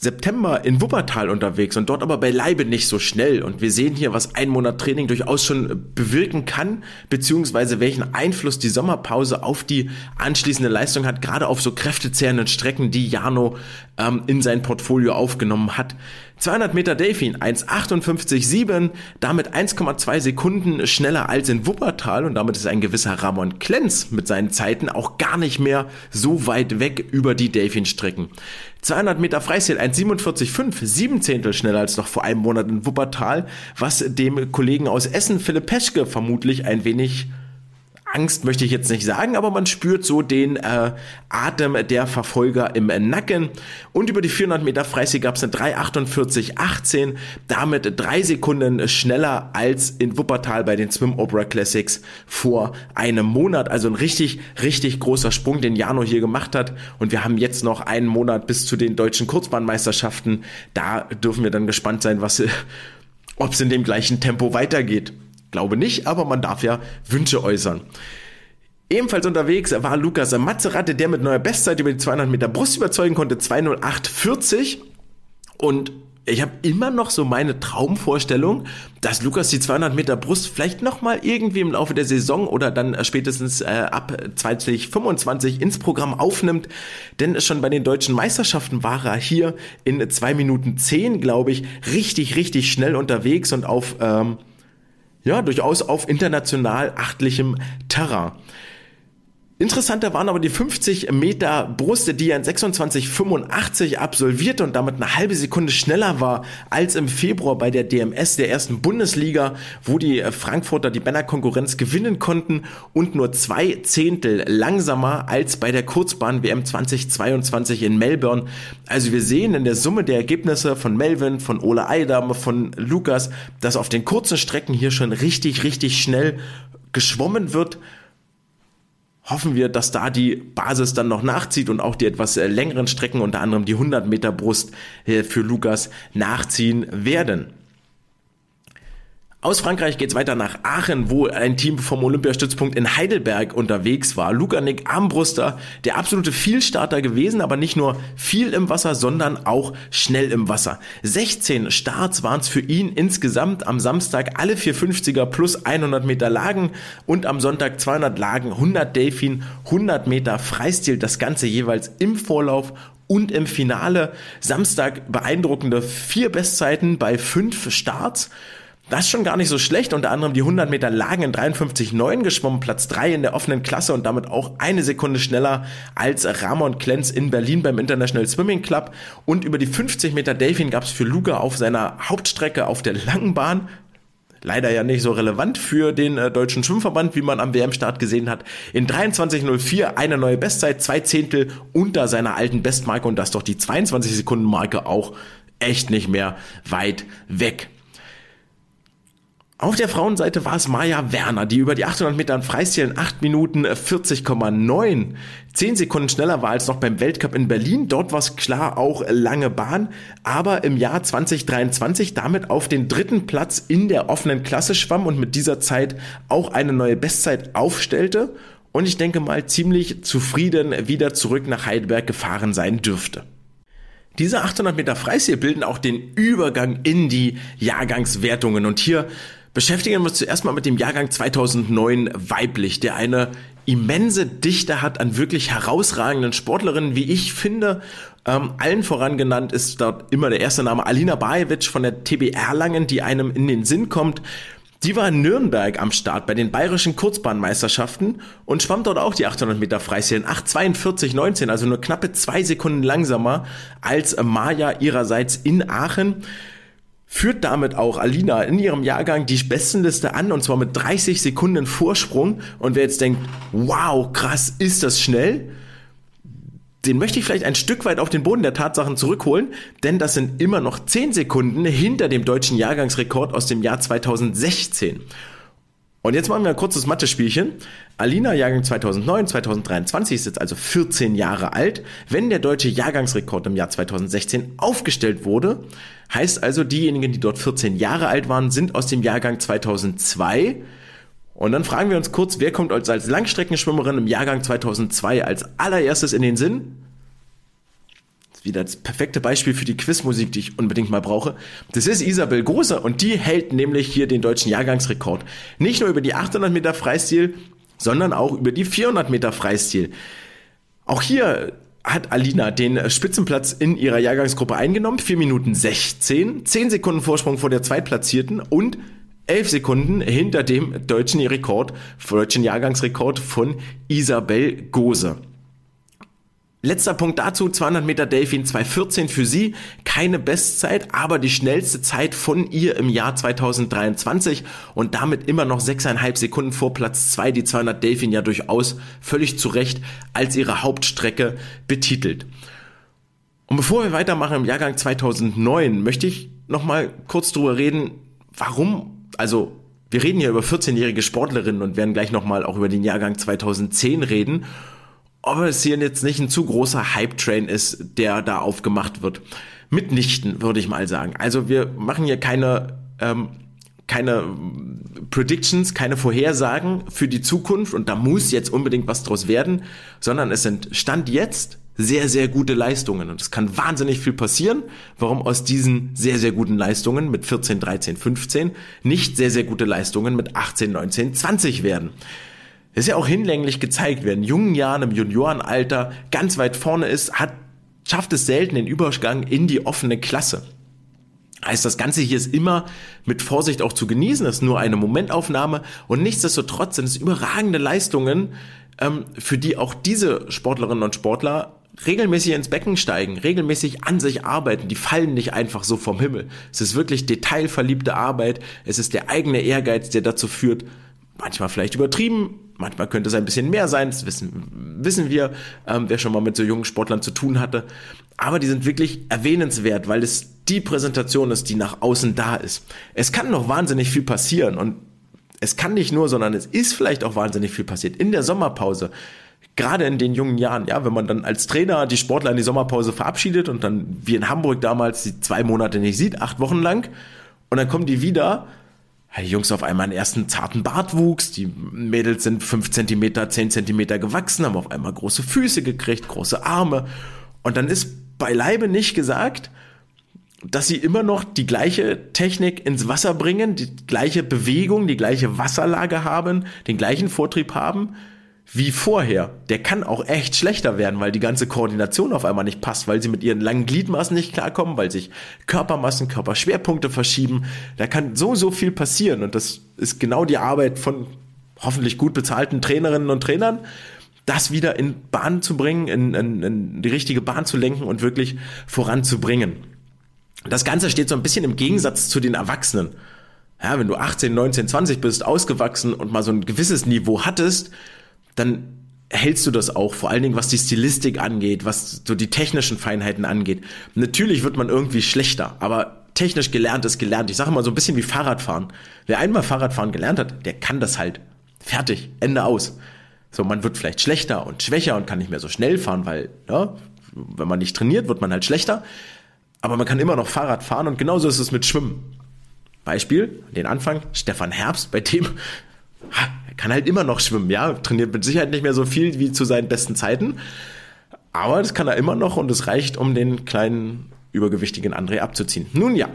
September in Wuppertal unterwegs und dort aber beileibe nicht so schnell. Und wir sehen hier, was ein Monat Training durchaus schon bewirken kann, beziehungsweise welchen Einfluss die Sommerpause auf die anschließende Leistung hat, gerade auf so kräftezehrenden Strecken, die Jano ähm, in sein Portfolio aufgenommen hat. 200 Meter Delfin 1,58,7, damit 1,2 Sekunden schneller als in Wuppertal und damit ist ein gewisser Ramon Klenz mit seinen Zeiten auch gar nicht mehr so weit weg über die Delfin-Strecken. 200 Meter Freistil 1,47,5, sieben Zehntel schneller als noch vor einem Monat in Wuppertal, was dem Kollegen aus Essen, Philipp Peschke, vermutlich ein wenig Angst möchte ich jetzt nicht sagen, aber man spürt so den äh, Atem der Verfolger im Nacken. Und über die 400 Meter Freistil gab es eine 3,48,18, damit drei Sekunden schneller als in Wuppertal bei den Swim Opera Classics vor einem Monat. Also ein richtig, richtig großer Sprung, den Jano hier gemacht hat. Und wir haben jetzt noch einen Monat bis zu den deutschen Kurzbahnmeisterschaften. Da dürfen wir dann gespannt sein, was, <laughs> ob es in dem gleichen Tempo weitergeht. Glaube nicht, aber man darf ja Wünsche äußern. Ebenfalls unterwegs war Lukas Mazzerati, der mit neuer Bestzeit über die 200 Meter Brust überzeugen konnte, 208,40. Und ich habe immer noch so meine Traumvorstellung, dass Lukas die 200 Meter Brust vielleicht nochmal irgendwie im Laufe der Saison oder dann spätestens äh, ab 2025 ins Programm aufnimmt. Denn schon bei den deutschen Meisterschaften war er hier in 2 Minuten 10, glaube ich, richtig, richtig schnell unterwegs und auf ähm, ja, durchaus auf international achtlichem Terrain. Interessanter waren aber die 50 Meter Brust, die er in 26,85 absolvierte und damit eine halbe Sekunde schneller war als im Februar bei der DMS der ersten Bundesliga, wo die Frankfurter die Männerkonkurrenz gewinnen konnten und nur zwei Zehntel langsamer als bei der Kurzbahn WM 2022 in Melbourne. Also wir sehen in der Summe der Ergebnisse von Melvin, von Ole Eidam, von Lukas, dass auf den kurzen Strecken hier schon richtig, richtig schnell geschwommen wird hoffen wir, dass da die Basis dann noch nachzieht und auch die etwas äh, längeren Strecken, unter anderem die 100 Meter Brust äh, für Lukas nachziehen werden. Aus Frankreich geht's weiter nach Aachen, wo ein Team vom Olympiastützpunkt in Heidelberg unterwegs war. Lukanik Armbruster, der absolute Vielstarter gewesen, aber nicht nur viel im Wasser, sondern auch schnell im Wasser. 16 Starts waren's für ihn insgesamt am Samstag alle 450er plus 100 Meter Lagen und am Sonntag 200 Lagen, 100 Delfin, 100 Meter Freistil, das Ganze jeweils im Vorlauf und im Finale. Samstag beeindruckende vier Bestzeiten bei fünf Starts. Das ist schon gar nicht so schlecht. Unter anderem die 100 Meter Lagen in 53,9 geschwommen, Platz 3 in der offenen Klasse und damit auch eine Sekunde schneller als Ramon Klenz in Berlin beim International Swimming Club. Und über die 50 Meter Delfin gab es für Luca auf seiner Hauptstrecke auf der langen Bahn leider ja nicht so relevant für den äh, deutschen Schwimmverband, wie man am WM-Start gesehen hat. In 23.04 eine neue Bestzeit, zwei Zehntel unter seiner alten Bestmarke und das doch die 22 Sekunden Marke auch echt nicht mehr weit weg. Auf der Frauenseite war es Maja Werner, die über die 800 Meter in Freistil in 8 Minuten 40,9 10 Sekunden schneller war als noch beim Weltcup in Berlin. Dort war es klar auch lange Bahn, aber im Jahr 2023 damit auf den dritten Platz in der offenen Klasse schwamm und mit dieser Zeit auch eine neue Bestzeit aufstellte und ich denke mal ziemlich zufrieden wieder zurück nach Heidelberg gefahren sein dürfte. Diese 800 Meter Freistil bilden auch den Übergang in die Jahrgangswertungen und hier beschäftigen wir uns zuerst mal mit dem Jahrgang 2009 weiblich, der eine immense Dichte hat an wirklich herausragenden Sportlerinnen, wie ich finde. Ähm, allen voran genannt ist dort immer der erste Name Alina Bajevic von der TB Erlangen, die einem in den Sinn kommt. Die war in Nürnberg am Start bei den bayerischen Kurzbahnmeisterschaften und schwamm dort auch die 800 Meter Freistil in 8,42,19, also nur knappe zwei Sekunden langsamer als Maja ihrerseits in Aachen führt damit auch Alina in ihrem Jahrgang die Bestenliste an und zwar mit 30 Sekunden Vorsprung. Und wer jetzt denkt, wow, krass, ist das schnell? Den möchte ich vielleicht ein Stück weit auf den Boden der Tatsachen zurückholen, denn das sind immer noch 10 Sekunden hinter dem deutschen Jahrgangsrekord aus dem Jahr 2016. Und jetzt machen wir ein kurzes Mathe-Spielchen. Alina, Jahrgang 2009, 2023, ist jetzt also 14 Jahre alt. Wenn der deutsche Jahrgangsrekord im Jahr 2016 aufgestellt wurde, heißt also, diejenigen, die dort 14 Jahre alt waren, sind aus dem Jahrgang 2002. Und dann fragen wir uns kurz, wer kommt als, Langstreckenschwimmerin im Jahrgang 2002 als allererstes in den Sinn? Wieder das perfekte Beispiel für die Quizmusik, die ich unbedingt mal brauche. Das ist Isabel Große und die hält nämlich hier den deutschen Jahrgangsrekord. Nicht nur über die 800 Meter Freistil, sondern auch über die 400 Meter Freistil. Auch hier hat Alina den Spitzenplatz in ihrer Jahrgangsgruppe eingenommen. 4 Minuten 16, 10 Sekunden Vorsprung vor der Zweitplatzierten und 11 Sekunden hinter dem deutschen Rekord, deutschen Jahrgangsrekord von Isabel Gose. Letzter Punkt dazu, 200 Meter Delfin 214 für sie, keine Bestzeit, aber die schnellste Zeit von ihr im Jahr 2023 und damit immer noch 6,5 Sekunden vor Platz 2, die 200 Delfin ja durchaus völlig zu Recht als ihre Hauptstrecke betitelt. Und bevor wir weitermachen im Jahrgang 2009, möchte ich nochmal kurz drüber reden, warum, also wir reden hier über 14-jährige Sportlerinnen und werden gleich nochmal auch über den Jahrgang 2010 reden ob es hier jetzt nicht ein zu großer Hype-Train ist, der da aufgemacht wird. Mitnichten, würde ich mal sagen. Also wir machen hier keine, ähm, keine Predictions, keine Vorhersagen für die Zukunft und da muss jetzt unbedingt was draus werden, sondern es sind Stand jetzt sehr, sehr gute Leistungen. Und es kann wahnsinnig viel passieren, warum aus diesen sehr, sehr guten Leistungen mit 14, 13, 15 nicht sehr, sehr gute Leistungen mit 18, 19, 20 werden. Das ist ja auch hinlänglich gezeigt, wer in jungen Jahren im Juniorenalter ganz weit vorne ist, hat, schafft es selten den Übergang in die offene Klasse. Heißt, das Ganze hier ist immer mit Vorsicht auch zu genießen, das ist nur eine Momentaufnahme. Und nichtsdestotrotz sind es überragende Leistungen, ähm, für die auch diese Sportlerinnen und Sportler regelmäßig ins Becken steigen, regelmäßig an sich arbeiten, die fallen nicht einfach so vom Himmel. Es ist wirklich detailverliebte Arbeit, es ist der eigene Ehrgeiz, der dazu führt, manchmal vielleicht übertrieben, manchmal könnte es ein bisschen mehr sein, das wissen, wissen wir, ähm, wer schon mal mit so jungen Sportlern zu tun hatte. Aber die sind wirklich erwähnenswert, weil es die Präsentation ist, die nach außen da ist. Es kann noch wahnsinnig viel passieren und es kann nicht nur, sondern es ist vielleicht auch wahnsinnig viel passiert. In der Sommerpause gerade in den jungen Jahren, ja, wenn man dann als Trainer die Sportler in die Sommerpause verabschiedet und dann wie in Hamburg damals die zwei Monate nicht sieht, acht Wochen lang, und dann kommen die wieder, die Jungs auf einmal einen ersten zarten Bartwuchs, die Mädels sind fünf Zentimeter, zehn Zentimeter gewachsen, haben auf einmal große Füße gekriegt, große Arme, und dann ist beileibe nicht gesagt, dass sie immer noch die gleiche Technik ins Wasser bringen, die gleiche Bewegung, die gleiche Wasserlage haben, den gleichen Vortrieb haben, wie vorher. Der kann auch echt schlechter werden, weil die ganze Koordination auf einmal nicht passt, weil sie mit ihren langen Gliedmaßen nicht klarkommen, weil sich Körpermassen, Körperschwerpunkte verschieben. Da kann so, so viel passieren und das ist genau die Arbeit von hoffentlich gut bezahlten Trainerinnen und Trainern, das wieder in Bahn zu bringen, in, in, in die richtige Bahn zu lenken und wirklich voranzubringen. Das Ganze steht so ein bisschen im Gegensatz zu den Erwachsenen. Ja, wenn du 18, 19, 20 bist, ausgewachsen und mal so ein gewisses Niveau hattest, dann hältst du das auch, vor allen Dingen was die Stilistik angeht, was so die technischen Feinheiten angeht. Natürlich wird man irgendwie schlechter, aber technisch gelernt ist gelernt. Ich sage mal so ein bisschen wie Fahrradfahren. Wer einmal Fahrradfahren gelernt hat, der kann das halt. Fertig, Ende aus. So, man wird vielleicht schlechter und schwächer und kann nicht mehr so schnell fahren, weil, ja, wenn man nicht trainiert, wird man halt schlechter. Aber man kann immer noch Fahrrad fahren und genauso ist es mit Schwimmen. Beispiel, den Anfang, Stefan Herbst, bei dem kann halt immer noch schwimmen, ja, trainiert mit Sicherheit nicht mehr so viel wie zu seinen besten Zeiten, aber das kann er immer noch und es reicht, um den kleinen übergewichtigen André abzuziehen. Nun ja,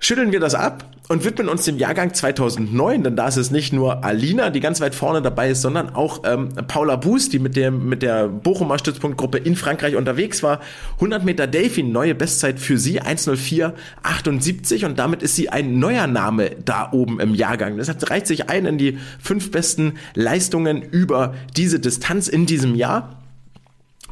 schütteln wir das ab und widmen uns dem Jahrgang 2009, denn da ist es nicht nur Alina, die ganz weit vorne dabei ist, sondern auch ähm, Paula Buß, die mit der, mit der Bochumer Stützpunktgruppe in Frankreich unterwegs war. 100 Meter Delfin, neue Bestzeit für sie, 1.04.78 und damit ist sie ein neuer Name da oben im Jahrgang. Das reicht sich ein in die fünf besten Leistungen über diese Distanz in diesem Jahr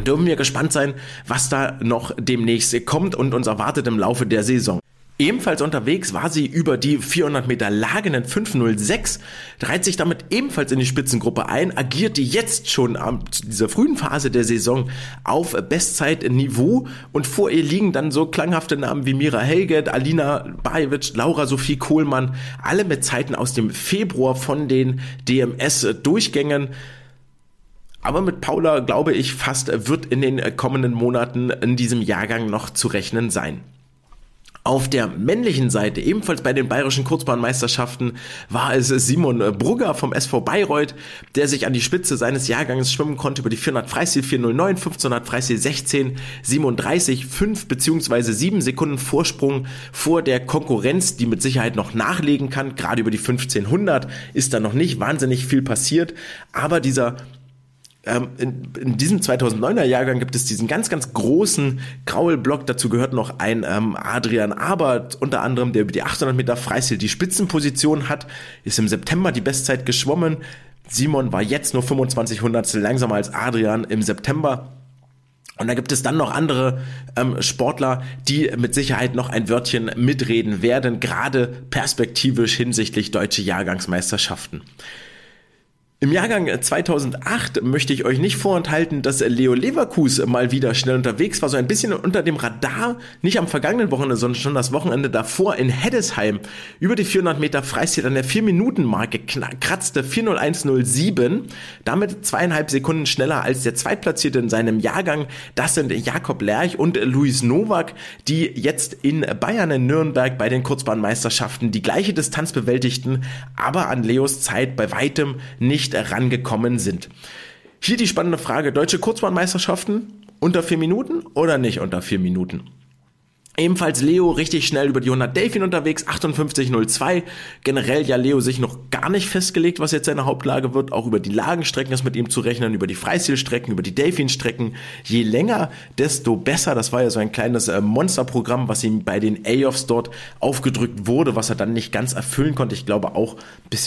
dürfen wir gespannt sein, was da noch demnächst kommt und uns erwartet im Laufe der Saison. Ebenfalls unterwegs war sie über die 400 Meter Lagenen 506, reiht sich damit ebenfalls in die Spitzengruppe ein, agierte jetzt schon am dieser frühen Phase der Saison auf Bestzeitniveau und vor ihr liegen dann so klanghafte Namen wie Mira Helget, Alina Bajevic, Laura Sophie Kohlmann, alle mit Zeiten aus dem Februar von den DMS-Durchgängen. Aber mit Paula, glaube ich, fast wird in den kommenden Monaten in diesem Jahrgang noch zu rechnen sein. Auf der männlichen Seite, ebenfalls bei den bayerischen Kurzbahnmeisterschaften, war es Simon Brugger vom SV Bayreuth, der sich an die Spitze seines Jahrgangs schwimmen konnte über die 400 Freistil 409, 1500 Freistil 16, 37, 5 bzw. 7 Sekunden Vorsprung vor der Konkurrenz, die mit Sicherheit noch nachlegen kann. Gerade über die 1500 ist da noch nicht wahnsinnig viel passiert, aber dieser ähm, in, in, diesem 2009er Jahrgang gibt es diesen ganz, ganz großen Graulblock. Dazu gehört noch ein ähm, Adrian Abert, unter anderem, der über die 800 Meter Freistil die Spitzenposition hat, ist im September die Bestzeit geschwommen. Simon war jetzt nur 25 Hundertstel langsamer als Adrian im September. Und da gibt es dann noch andere ähm, Sportler, die mit Sicherheit noch ein Wörtchen mitreden werden, gerade perspektivisch hinsichtlich deutsche Jahrgangsmeisterschaften. Im Jahrgang 2008 möchte ich euch nicht vorenthalten, dass Leo Leverkus mal wieder schnell unterwegs war, so ein bisschen unter dem Radar, nicht am vergangenen Wochenende, sondern schon das Wochenende davor in Heddesheim. Über die 400 Meter Freistil an der 4-Minuten-Marke kratzte 40107, damit zweieinhalb Sekunden schneller als der Zweitplatzierte in seinem Jahrgang. Das sind Jakob Lerch und Luis Nowak, die jetzt in Bayern in Nürnberg bei den Kurzbahnmeisterschaften die gleiche Distanz bewältigten, aber an Leos Zeit bei weitem nicht nicht rangekommen sind. Hier die spannende Frage, deutsche Kurzbahnmeisterschaften unter vier Minuten oder nicht unter vier Minuten? Ebenfalls Leo richtig schnell über die 100 Delfin unterwegs, 58.02. Generell ja Leo sich noch gar nicht festgelegt, was jetzt seine Hauptlage wird. Auch über die Lagenstrecken ist mit ihm zu rechnen, über die Freistilstrecken, über die Delfin-Strecken. Je länger, desto besser. Das war ja so ein kleines äh, Monsterprogramm, was ihm bei den A-Offs dort aufgedrückt wurde, was er dann nicht ganz erfüllen konnte. Ich glaube auch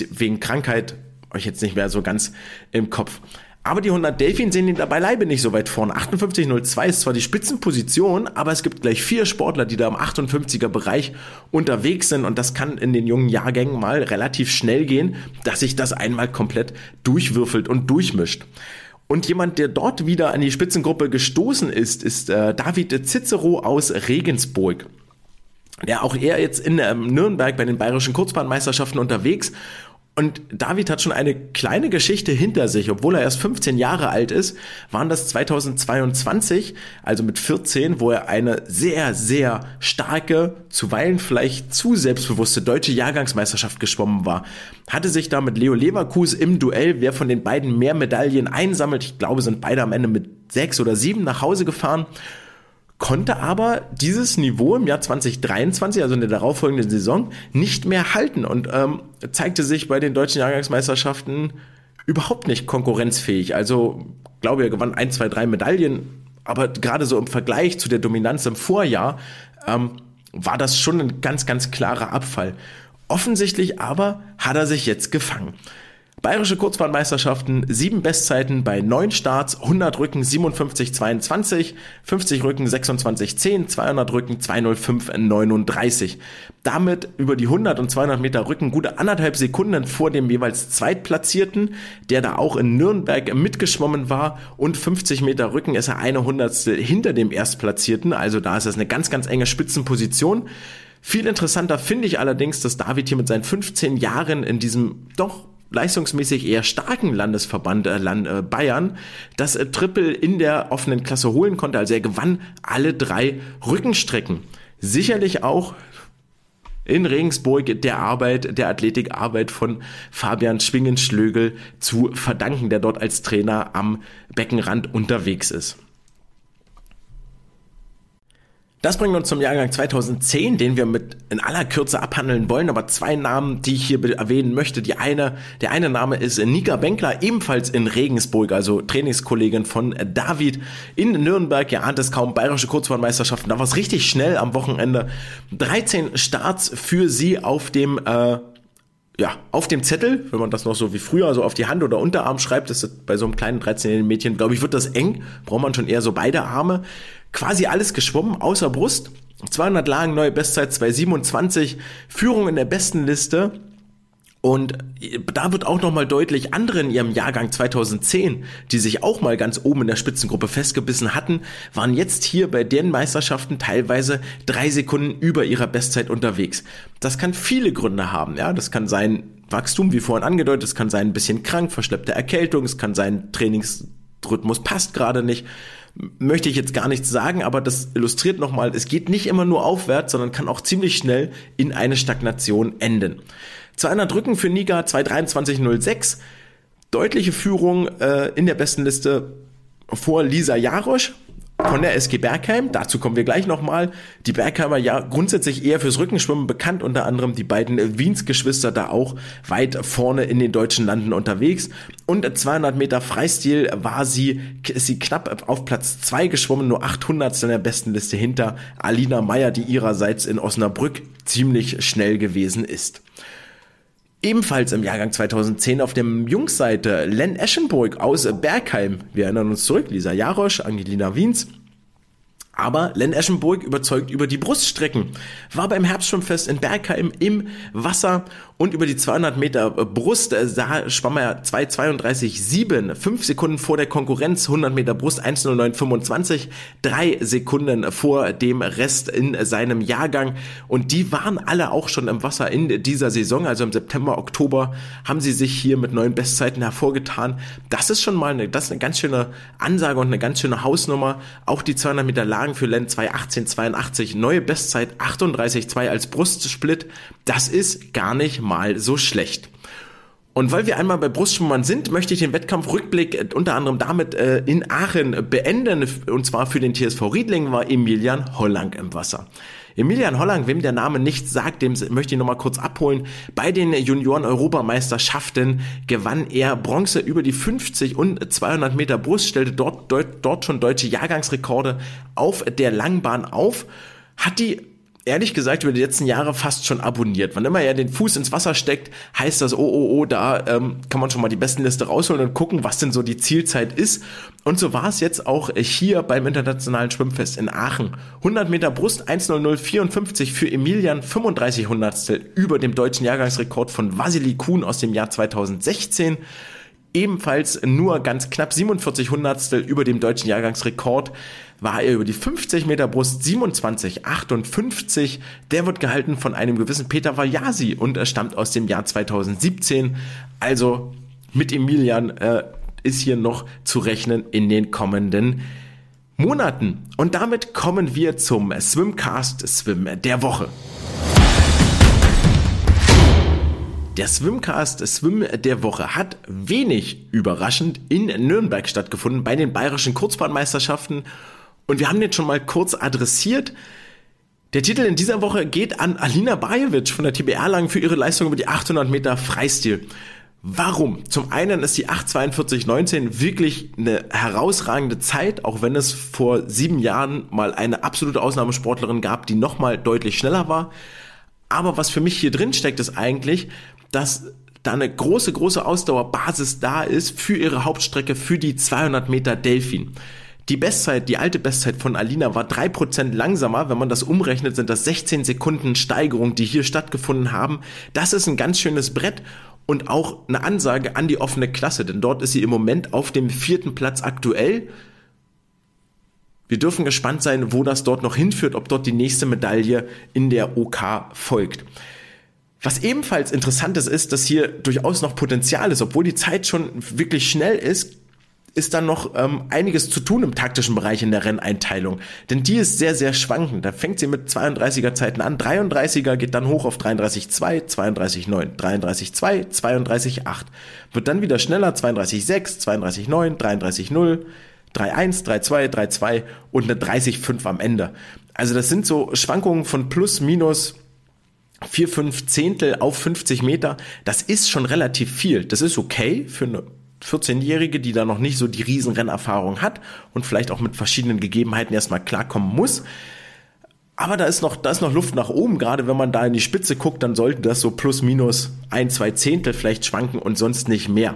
wegen Krankheit euch jetzt nicht mehr so ganz im Kopf. Aber die 100 Delfin sehen ihn da beileibe nicht so weit vorne. 58,02 ist zwar die Spitzenposition, aber es gibt gleich vier Sportler, die da im 58er Bereich unterwegs sind und das kann in den jungen Jahrgängen mal relativ schnell gehen, dass sich das einmal komplett durchwürfelt und durchmischt. Und jemand, der dort wieder an die Spitzengruppe gestoßen ist, ist äh, David Cicero aus Regensburg. Ja, auch er jetzt in ähm, Nürnberg bei den bayerischen Kurzbahnmeisterschaften unterwegs und David hat schon eine kleine Geschichte hinter sich, obwohl er erst 15 Jahre alt ist, waren das 2022, also mit 14, wo er eine sehr, sehr starke, zuweilen vielleicht zu selbstbewusste deutsche Jahrgangsmeisterschaft geschwommen war. Hatte sich da mit Leo Leverkus im Duell, wer von den beiden mehr Medaillen einsammelt, ich glaube, sind beide am Ende mit sechs oder sieben nach Hause gefahren konnte aber dieses Niveau im Jahr 2023, also in der darauffolgenden Saison, nicht mehr halten und ähm, zeigte sich bei den deutschen Jahrgangsmeisterschaften überhaupt nicht konkurrenzfähig. Also glaube, er gewann ein, zwei, drei Medaillen, aber gerade so im Vergleich zu der Dominanz im Vorjahr ähm, war das schon ein ganz, ganz klarer Abfall. Offensichtlich aber hat er sich jetzt gefangen. Bayerische Kurzbahnmeisterschaften, sieben Bestzeiten bei neun Starts, 100 Rücken 57,22, 50 Rücken 26,10, 200 Rücken 205,39. Damit über die 100 und 200 Meter Rücken gute anderthalb Sekunden vor dem jeweils Zweitplatzierten, der da auch in Nürnberg mitgeschwommen war und 50 Meter Rücken ist er eine Hundertstel hinter dem Erstplatzierten, also da ist es eine ganz, ganz enge Spitzenposition. Viel interessanter finde ich allerdings, dass David hier mit seinen 15 Jahren in diesem doch leistungsmäßig eher starken Landesverband äh, äh, Bayern das äh, Triple in der offenen Klasse holen konnte. Also er gewann alle drei Rückenstrecken. Sicherlich auch in Regensburg der Arbeit, der Athletikarbeit von Fabian Schwingenschlögel zu verdanken, der dort als Trainer am Beckenrand unterwegs ist. Das bringt uns zum Jahrgang 2010, den wir mit in aller Kürze abhandeln wollen. Aber zwei Namen, die ich hier erwähnen möchte. Die eine, der eine Name ist Nika Benkler, ebenfalls in Regensburg, also Trainingskollegin von David in Nürnberg. Ihr ahnt es kaum, bayerische Kurzbahnmeisterschaften. Da war es richtig schnell am Wochenende. 13 Starts für sie auf dem äh, ja, auf dem Zettel, wenn man das noch so wie früher so auf die Hand oder Unterarm schreibt, das ist bei so einem kleinen 13-jährigen Mädchen, glaube ich, wird das eng. Braucht man schon eher so beide Arme quasi alles geschwommen, außer Brust. 200 Lagen, neue Bestzeit 227, Führung in der besten Liste. Und da wird auch nochmal deutlich, andere in ihrem Jahrgang 2010, die sich auch mal ganz oben in der Spitzengruppe festgebissen hatten, waren jetzt hier bei den Meisterschaften teilweise drei Sekunden über ihrer Bestzeit unterwegs. Das kann viele Gründe haben, ja. Das kann sein Wachstum, wie vorhin angedeutet, es kann sein ein bisschen krank, verschleppte Erkältung, es kann sein Trainingsrhythmus passt gerade nicht möchte ich jetzt gar nichts sagen, aber das illustriert nochmal, es geht nicht immer nur aufwärts, sondern kann auch ziemlich schnell in eine Stagnation enden. 200 Drücken für Niga 223.06, deutliche Führung äh, in der besten Liste vor Lisa Jarosch, von der SG Bergheim. Dazu kommen wir gleich nochmal. Die Bergheimer ja grundsätzlich eher fürs Rückenschwimmen bekannt, unter anderem die beiden Wiens-Geschwister da auch weit vorne in den deutschen Landen unterwegs. Und 200 Meter Freistil war sie, ist sie knapp auf Platz 2 geschwommen, nur 800 in der besten Liste hinter Alina Meyer, die ihrerseits in Osnabrück ziemlich schnell gewesen ist. Ebenfalls im Jahrgang 2010 auf dem Jungsseite Len Eschenburg aus Bergheim. Wir erinnern uns zurück, Lisa Jarosch, Angelina Wiens, aber Len Eschenburg überzeugt über die Bruststrecken, war beim Herbstschwimmfest in Bergheim im Wasser und über die 200 Meter Brust äh, da schwamm er 2,32,7, 5 Sekunden vor der Konkurrenz, 100 Meter Brust 1,09,25, 3 Sekunden vor dem Rest in seinem Jahrgang und die waren alle auch schon im Wasser in dieser Saison, also im September, Oktober haben sie sich hier mit neuen Bestzeiten hervorgetan. Das ist schon mal eine, das ist eine ganz schöne Ansage und eine ganz schöne Hausnummer. Auch die 200 Meter Lagen für Len 2,18,82, neue Bestzeit 38,2 als Brustsplit. Das ist gar nicht mal mal so schlecht. Und weil wir einmal bei Brustschwimmern sind, möchte ich den Wettkampfrückblick äh, unter anderem damit äh, in Aachen beenden. Und zwar für den TSV Riedling war Emilian Hollang im Wasser. Emilian Hollang, wem der Name nichts sagt, dem möchte ich nochmal kurz abholen. Bei den Junioren-Europameisterschaften gewann er Bronze über die 50 und 200 Meter Brust, stellte dort, dort, dort schon deutsche Jahrgangsrekorde auf der Langbahn auf, hat die ehrlich gesagt über die letzten Jahre fast schon abonniert. Wann immer er den Fuß ins Wasser steckt, heißt das, oh, oh, oh, da ähm, kann man schon mal die besten Liste rausholen und gucken, was denn so die Zielzeit ist. Und so war es jetzt auch hier beim Internationalen Schwimmfest in Aachen. 100 Meter Brust 1.0054 für Emilian, 35 Hundertstel über dem deutschen Jahrgangsrekord von Vasily Kuhn aus dem Jahr 2016 ebenfalls nur ganz knapp 47 Hundertstel über dem deutschen Jahrgangsrekord war er über die 50 Meter Brust 27,58. Der wird gehalten von einem gewissen Peter Vajasi und er stammt aus dem Jahr 2017. Also mit Emilian äh, ist hier noch zu rechnen in den kommenden Monaten. Und damit kommen wir zum Swimcast Swim der Woche. Der Swimcast Swim der Woche hat wenig überraschend in Nürnberg stattgefunden bei den bayerischen Kurzbahnmeisterschaften und wir haben den schon mal kurz adressiert. Der Titel in dieser Woche geht an Alina Bajevic von der TBR Lang für ihre Leistung über die 800 Meter Freistil. Warum? Zum einen ist die 84219 wirklich eine herausragende Zeit, auch wenn es vor sieben Jahren mal eine absolute Ausnahmesportlerin gab, die nochmal deutlich schneller war. Aber was für mich hier drin steckt, ist eigentlich, dass da eine große, große Ausdauerbasis da ist für ihre Hauptstrecke, für die 200 Meter Delfin. Die Bestzeit, die alte Bestzeit von Alina war drei Prozent langsamer. Wenn man das umrechnet, sind das 16 Sekunden Steigerung, die hier stattgefunden haben. Das ist ein ganz schönes Brett und auch eine Ansage an die offene Klasse, denn dort ist sie im Moment auf dem vierten Platz aktuell. Wir dürfen gespannt sein, wo das dort noch hinführt, ob dort die nächste Medaille in der OK folgt. Was ebenfalls interessant ist, ist, dass hier durchaus noch Potenzial ist, obwohl die Zeit schon wirklich schnell ist, ist dann noch ähm, einiges zu tun im taktischen Bereich in der Renneinteilung. Denn die ist sehr, sehr schwankend. Da fängt sie mit 32er Zeiten an. 33er geht dann hoch auf 33,2, 32,9, 33,2, 32,8. Wird dann wieder schneller, 32,6, 32,9, 33,0, 3,1, 3,2, 3,2 und eine 30,5 am Ende. Also das sind so Schwankungen von plus, minus vier, fünf Zehntel auf 50 Meter. Das ist schon relativ viel. Das ist okay für eine 14-Jährige, die da noch nicht so die Riesenrennerfahrung hat und vielleicht auch mit verschiedenen Gegebenheiten erstmal klarkommen muss. Aber da ist noch, da ist noch Luft nach oben. Gerade wenn man da in die Spitze guckt, dann sollte das so plus minus ein, zwei Zehntel vielleicht schwanken und sonst nicht mehr.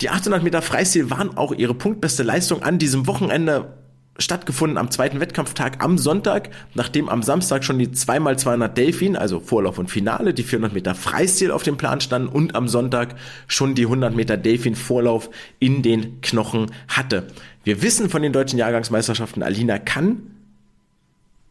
Die 800 Meter Freistil waren auch ihre punktbeste Leistung an diesem Wochenende stattgefunden am zweiten Wettkampftag am Sonntag, nachdem am Samstag schon die 2x200 Delfin, also Vorlauf und Finale, die 400 Meter Freistil auf dem Plan standen und am Sonntag schon die 100 Meter Delfin Vorlauf in den Knochen hatte. Wir wissen von den deutschen Jahrgangsmeisterschaften, Alina kann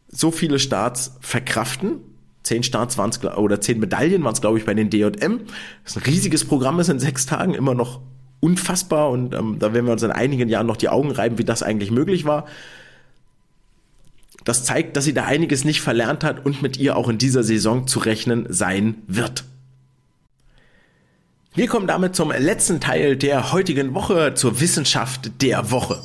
so viele Starts verkraften. Zehn Starts waren es, oder zehn Medaillen waren es, glaube ich, bei den DJM. Das ist ein riesiges Programm ist in sechs Tagen, immer noch unfassbar und ähm, da werden wir uns in einigen Jahren noch die Augen reiben, wie das eigentlich möglich war. Das zeigt, dass sie da einiges nicht verlernt hat und mit ihr auch in dieser Saison zu rechnen sein wird. Wir kommen damit zum letzten Teil der heutigen Woche, zur Wissenschaft der Woche.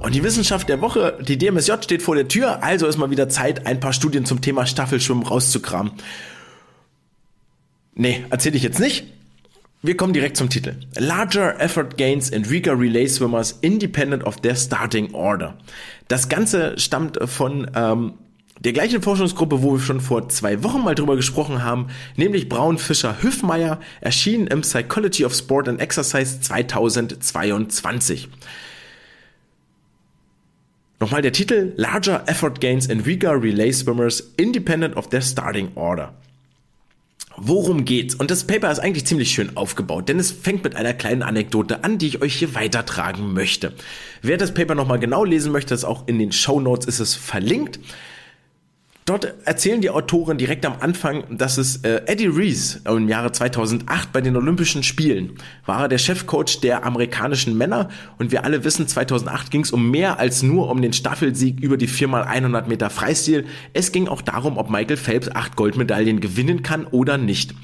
Und die Wissenschaft der Woche, die DMSJ steht vor der Tür, also ist mal wieder Zeit, ein paar Studien zum Thema Staffelschwimmen rauszukramen. Nee, erzähle ich jetzt nicht. Wir kommen direkt zum Titel. Larger Effort Gains in Riga Relay Swimmers Independent of their Starting Order. Das Ganze stammt von ähm, der gleichen Forschungsgruppe, wo wir schon vor zwei Wochen mal drüber gesprochen haben, nämlich Braun Fischer Hüffmeier, erschienen im Psychology of Sport and Exercise 2022. Nochmal der Titel Larger Effort Gains in Riga Relay Swimmers Independent of their Starting Order. Worum geht's? Und das Paper ist eigentlich ziemlich schön aufgebaut, denn es fängt mit einer kleinen Anekdote an, die ich euch hier weitertragen möchte. Wer das Paper nochmal genau lesen möchte, ist auch in den Show Notes ist es verlinkt. Dort erzählen die Autoren direkt am Anfang, dass es äh, Eddie Reese im Jahre 2008 bei den Olympischen Spielen war er der Chefcoach der amerikanischen Männer und wir alle wissen, 2008 ging es um mehr als nur um den Staffelsieg über die 4x100 Meter Freistil. Es ging auch darum, ob Michael Phelps acht Goldmedaillen gewinnen kann oder nicht.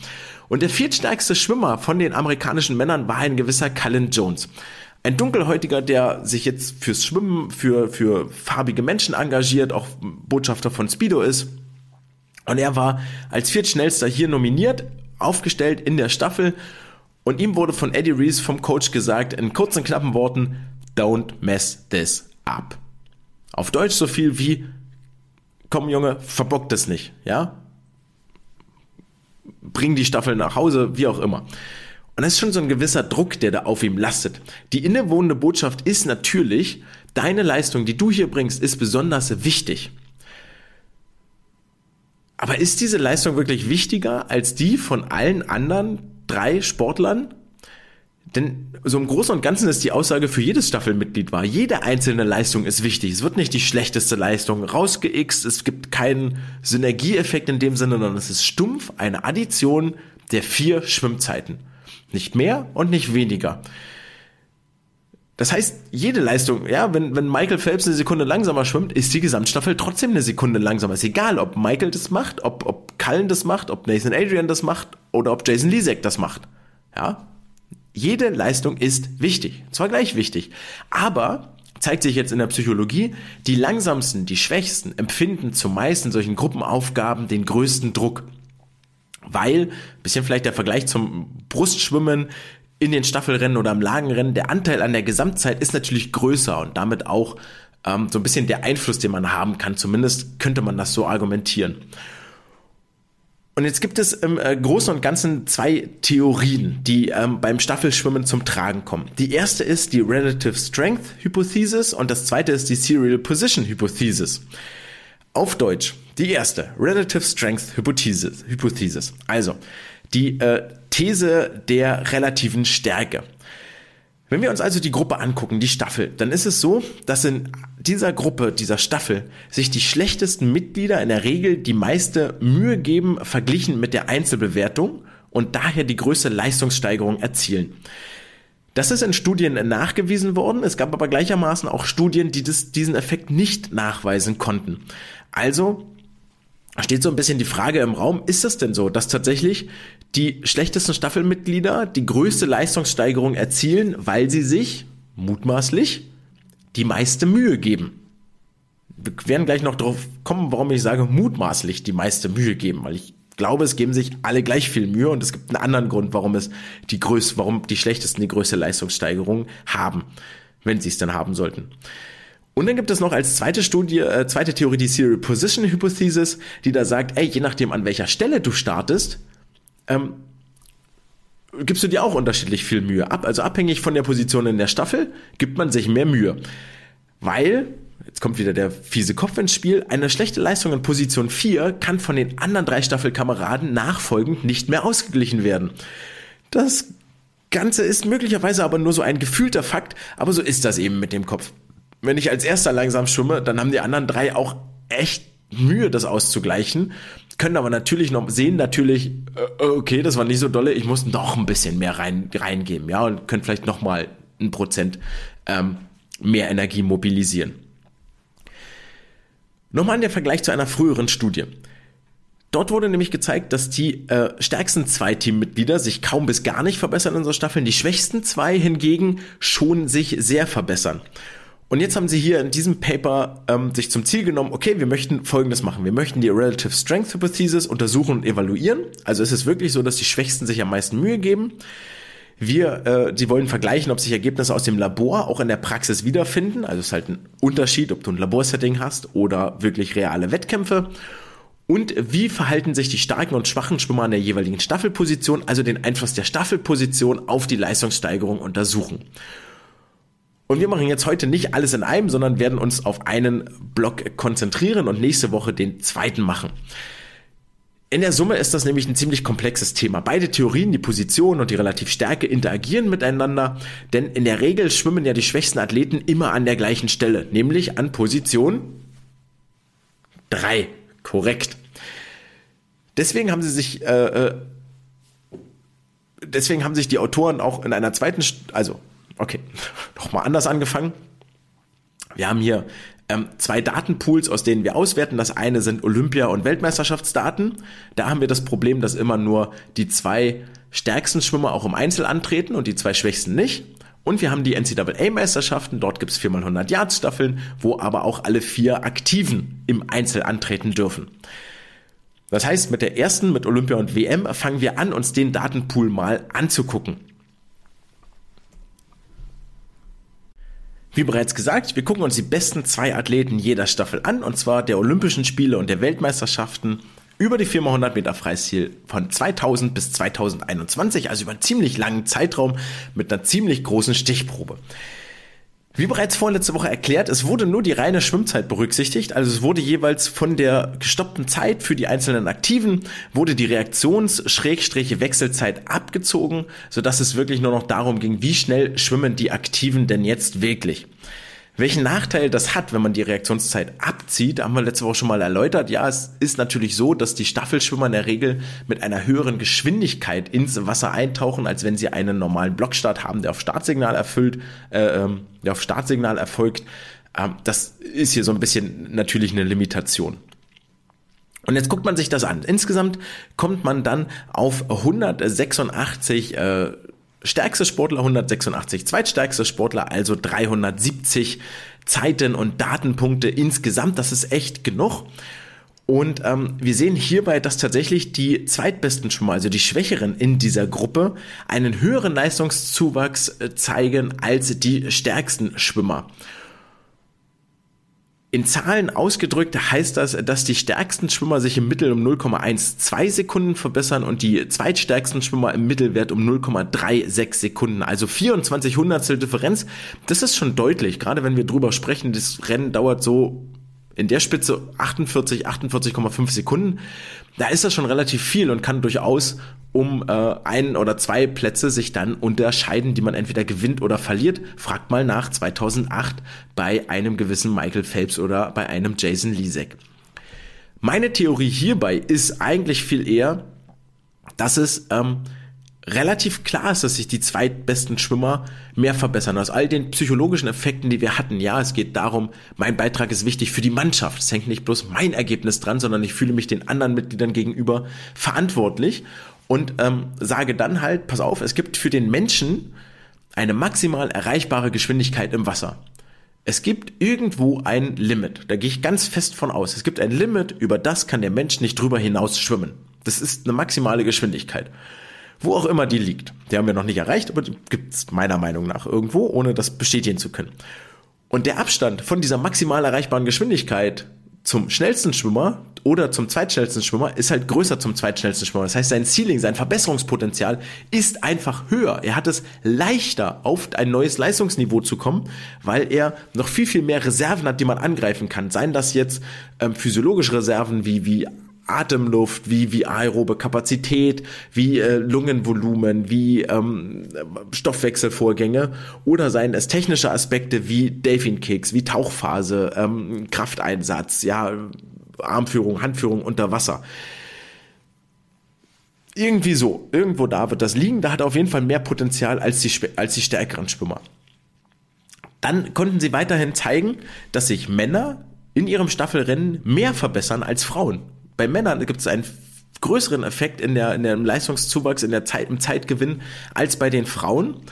Und der viertstärkste Schwimmer von den amerikanischen Männern war ein gewisser Cullen Jones. Ein Dunkelhäutiger, der sich jetzt fürs Schwimmen, für, für farbige Menschen engagiert, auch Botschafter von Speedo ist. Und er war als viertschnellster hier nominiert, aufgestellt in der Staffel. Und ihm wurde von Eddie Reese vom Coach gesagt, in kurzen, knappen Worten, don't mess this up. Auf Deutsch so viel wie, komm Junge, verbock das nicht, ja? Bring die Staffel nach Hause, wie auch immer. Und das ist schon so ein gewisser Druck, der da auf ihm lastet. Die innewohnende Botschaft ist natürlich, deine Leistung, die du hier bringst, ist besonders wichtig. Aber ist diese Leistung wirklich wichtiger als die von allen anderen drei Sportlern? Denn so im Großen und Ganzen ist die Aussage für jedes Staffelmitglied wahr. Jede einzelne Leistung ist wichtig. Es wird nicht die schlechteste Leistung rausgeixt. Es gibt keinen Synergieeffekt in dem Sinne, sondern es ist stumpf eine Addition der vier Schwimmzeiten. Nicht mehr und nicht weniger. Das heißt, jede Leistung, ja, wenn, wenn Michael Phelps eine Sekunde langsamer schwimmt, ist die Gesamtstaffel trotzdem eine Sekunde langsamer. Ist egal, ob Michael das macht, ob, ob Cullen das macht, ob Nathan Adrian das macht oder ob Jason Lisek das macht. Ja, jede Leistung ist wichtig, zwar gleich wichtig, aber zeigt sich jetzt in der Psychologie, die langsamsten, die schwächsten empfinden zumeist in solchen Gruppenaufgaben den größten Druck. Weil, bisschen vielleicht der Vergleich zum Brustschwimmen in den Staffelrennen oder im Lagenrennen, der Anteil an der Gesamtzeit ist natürlich größer und damit auch ähm, so ein bisschen der Einfluss, den man haben kann. Zumindest könnte man das so argumentieren. Und jetzt gibt es im äh, Großen und Ganzen zwei Theorien, die ähm, beim Staffelschwimmen zum Tragen kommen. Die erste ist die Relative Strength Hypothesis und das zweite ist die Serial Position Hypothesis. Auf Deutsch, die erste, Relative Strength Hypothesis. Hypothesis. Also, die äh, These der relativen Stärke. Wenn wir uns also die Gruppe angucken, die Staffel, dann ist es so, dass in dieser Gruppe, dieser Staffel, sich die schlechtesten Mitglieder in der Regel die meiste Mühe geben, verglichen mit der Einzelbewertung und daher die größte Leistungssteigerung erzielen. Das ist in Studien nachgewiesen worden. Es gab aber gleichermaßen auch Studien, die das, diesen Effekt nicht nachweisen konnten. Also steht so ein bisschen die Frage im Raum, ist es denn so, dass tatsächlich die schlechtesten Staffelmitglieder die größte Leistungssteigerung erzielen, weil sie sich mutmaßlich die meiste Mühe geben? Wir werden gleich noch drauf kommen, warum ich sage mutmaßlich die meiste Mühe geben, weil ich glaube, es geben sich alle gleich viel Mühe und es gibt einen anderen Grund, warum es die größte, warum die schlechtesten die größte Leistungssteigerung haben, wenn sie es dann haben sollten. Und dann gibt es noch als zweite Studie, äh, zweite Theorie die Serial Position Hypothesis, die da sagt, ey, je nachdem an welcher Stelle du startest, ähm, gibst du dir auch unterschiedlich viel Mühe ab. Also abhängig von der Position in der Staffel gibt man sich mehr Mühe. Weil, jetzt kommt wieder der fiese Kopf ins Spiel, eine schlechte Leistung in Position 4 kann von den anderen drei Staffelkameraden nachfolgend nicht mehr ausgeglichen werden. Das Ganze ist möglicherweise aber nur so ein gefühlter Fakt, aber so ist das eben mit dem Kopf wenn ich als erster langsam schwimme, dann haben die anderen drei auch echt Mühe, das auszugleichen, können aber natürlich noch sehen, natürlich, äh, okay, das war nicht so dolle, ich muss noch ein bisschen mehr rein, reingeben, ja, und können vielleicht noch mal ein Prozent ähm, mehr Energie mobilisieren. Nochmal der Vergleich zu einer früheren Studie. Dort wurde nämlich gezeigt, dass die äh, stärksten zwei Teammitglieder sich kaum bis gar nicht verbessern in so Staffeln, die schwächsten zwei hingegen schon sich sehr verbessern. Und jetzt haben sie hier in diesem Paper ähm, sich zum Ziel genommen, okay, wir möchten Folgendes machen. Wir möchten die Relative Strength Hypothesis untersuchen und evaluieren. Also ist es wirklich so, dass die Schwächsten sich am meisten Mühe geben. Wir, äh, sie wollen vergleichen, ob sich Ergebnisse aus dem Labor auch in der Praxis wiederfinden. Also es ist halt ein Unterschied, ob du ein Laborsetting hast oder wirklich reale Wettkämpfe. Und wie verhalten sich die starken und schwachen Schwimmer an der jeweiligen Staffelposition, also den Einfluss der Staffelposition auf die Leistungssteigerung untersuchen. Und wir machen jetzt heute nicht alles in einem, sondern werden uns auf einen Block konzentrieren und nächste Woche den zweiten machen. In der Summe ist das nämlich ein ziemlich komplexes Thema. Beide Theorien, die Position und die Relativstärke, interagieren miteinander, denn in der Regel schwimmen ja die schwächsten Athleten immer an der gleichen Stelle, nämlich an Position 3. Korrekt. Deswegen haben sie sich, äh, äh, deswegen haben sich die Autoren auch in einer zweiten, also okay, nochmal anders angefangen. Wir haben hier ähm, zwei Datenpools, aus denen wir auswerten. Das eine sind Olympia- und Weltmeisterschaftsdaten. Da haben wir das Problem, dass immer nur die zwei stärksten Schwimmer auch im Einzel antreten und die zwei schwächsten nicht. Und wir haben die NCAA-Meisterschaften, dort gibt es 4x100 Yards-Staffeln, wo aber auch alle vier Aktiven im Einzel antreten dürfen. Das heißt, mit der ersten, mit Olympia und WM, fangen wir an, uns den Datenpool mal anzugucken. Wie bereits gesagt, wir gucken uns die besten zwei Athleten jeder Staffel an, und zwar der Olympischen Spiele und der Weltmeisterschaften über die 4x100 Meter Freistil von 2000 bis 2021, also über einen ziemlich langen Zeitraum mit einer ziemlich großen Stichprobe. Wie bereits vorletzte Woche erklärt, es wurde nur die reine Schwimmzeit berücksichtigt, also es wurde jeweils von der gestoppten Zeit für die einzelnen Aktiven, wurde die Reaktions-Wechselzeit abgezogen, sodass es wirklich nur noch darum ging, wie schnell schwimmen die Aktiven denn jetzt wirklich. Welchen Nachteil das hat, wenn man die Reaktionszeit abzieht, haben wir letzte Woche schon mal erläutert. Ja, es ist natürlich so, dass die Staffelschwimmer in der Regel mit einer höheren Geschwindigkeit ins Wasser eintauchen, als wenn sie einen normalen Blockstart haben, der auf Startsignal erfüllt, äh, ähm, der auf Startsignal erfolgt. Ähm, das ist hier so ein bisschen natürlich eine Limitation. Und jetzt guckt man sich das an. Insgesamt kommt man dann auf 186 äh, stärkste Sportler 186, zweitstärkste Sportler also 370 Zeiten und Datenpunkte insgesamt. Das ist echt genug. Und ähm, wir sehen hierbei, dass tatsächlich die zweitbesten Schwimmer, also die Schwächeren in dieser Gruppe, einen höheren Leistungszuwachs äh, zeigen als die stärksten Schwimmer. In Zahlen ausgedrückt heißt das, dass die stärksten Schwimmer sich im Mittel um 0,12 Sekunden verbessern und die zweitstärksten Schwimmer im Mittelwert um 0,36 Sekunden. Also 24 Hundertstel Differenz. Das ist schon deutlich, gerade wenn wir drüber sprechen. Das Rennen dauert so in der Spitze 48, 48,5 Sekunden. Da ist das schon relativ viel und kann durchaus um äh, ein oder zwei Plätze sich dann unterscheiden, die man entweder gewinnt oder verliert. Fragt mal nach 2008 bei einem gewissen Michael Phelps oder bei einem Jason Lisek. Meine Theorie hierbei ist eigentlich viel eher, dass es ähm, relativ klar ist, dass sich die zweitbesten Schwimmer mehr verbessern. Aus all den psychologischen Effekten, die wir hatten. Ja, es geht darum, mein Beitrag ist wichtig für die Mannschaft. Es hängt nicht bloß mein Ergebnis dran, sondern ich fühle mich den anderen Mitgliedern gegenüber verantwortlich und ähm, sage dann halt, pass auf, es gibt für den Menschen eine maximal erreichbare Geschwindigkeit im Wasser. Es gibt irgendwo ein Limit, da gehe ich ganz fest von aus. Es gibt ein Limit, über das kann der Mensch nicht drüber hinaus schwimmen. Das ist eine maximale Geschwindigkeit. Wo auch immer die liegt. Die haben wir noch nicht erreicht, aber die gibt es meiner Meinung nach irgendwo, ohne das bestätigen zu können. Und der Abstand von dieser maximal erreichbaren Geschwindigkeit zum schnellsten Schwimmer oder zum zweitschnellsten Schwimmer ist halt größer zum zweitschnellsten Schwimmer. Das heißt, sein Ceiling, sein Verbesserungspotenzial ist einfach höher. Er hat es leichter, auf ein neues Leistungsniveau zu kommen, weil er noch viel, viel mehr Reserven hat, die man angreifen kann. Seien das jetzt ähm, physiologische Reserven wie, wie Atemluft, wie, wie aerobe Kapazität, wie äh, Lungenvolumen, wie ähm, Stoffwechselvorgänge oder seien es technische Aspekte wie Delfin Kicks, wie Tauchphase, ähm, Krafteinsatz, ja, Armführung, Handführung unter Wasser. Irgendwie so, irgendwo da wird das liegen, da hat auf jeden Fall mehr Potenzial als die, als die stärkeren Schwimmer. Dann konnten sie weiterhin zeigen, dass sich Männer in ihrem Staffelrennen mehr verbessern als Frauen bei Männern gibt es einen größeren Effekt in der, in der Leistungszuwachs, in der Zeit, im Zeitgewinn als bei den Frauen.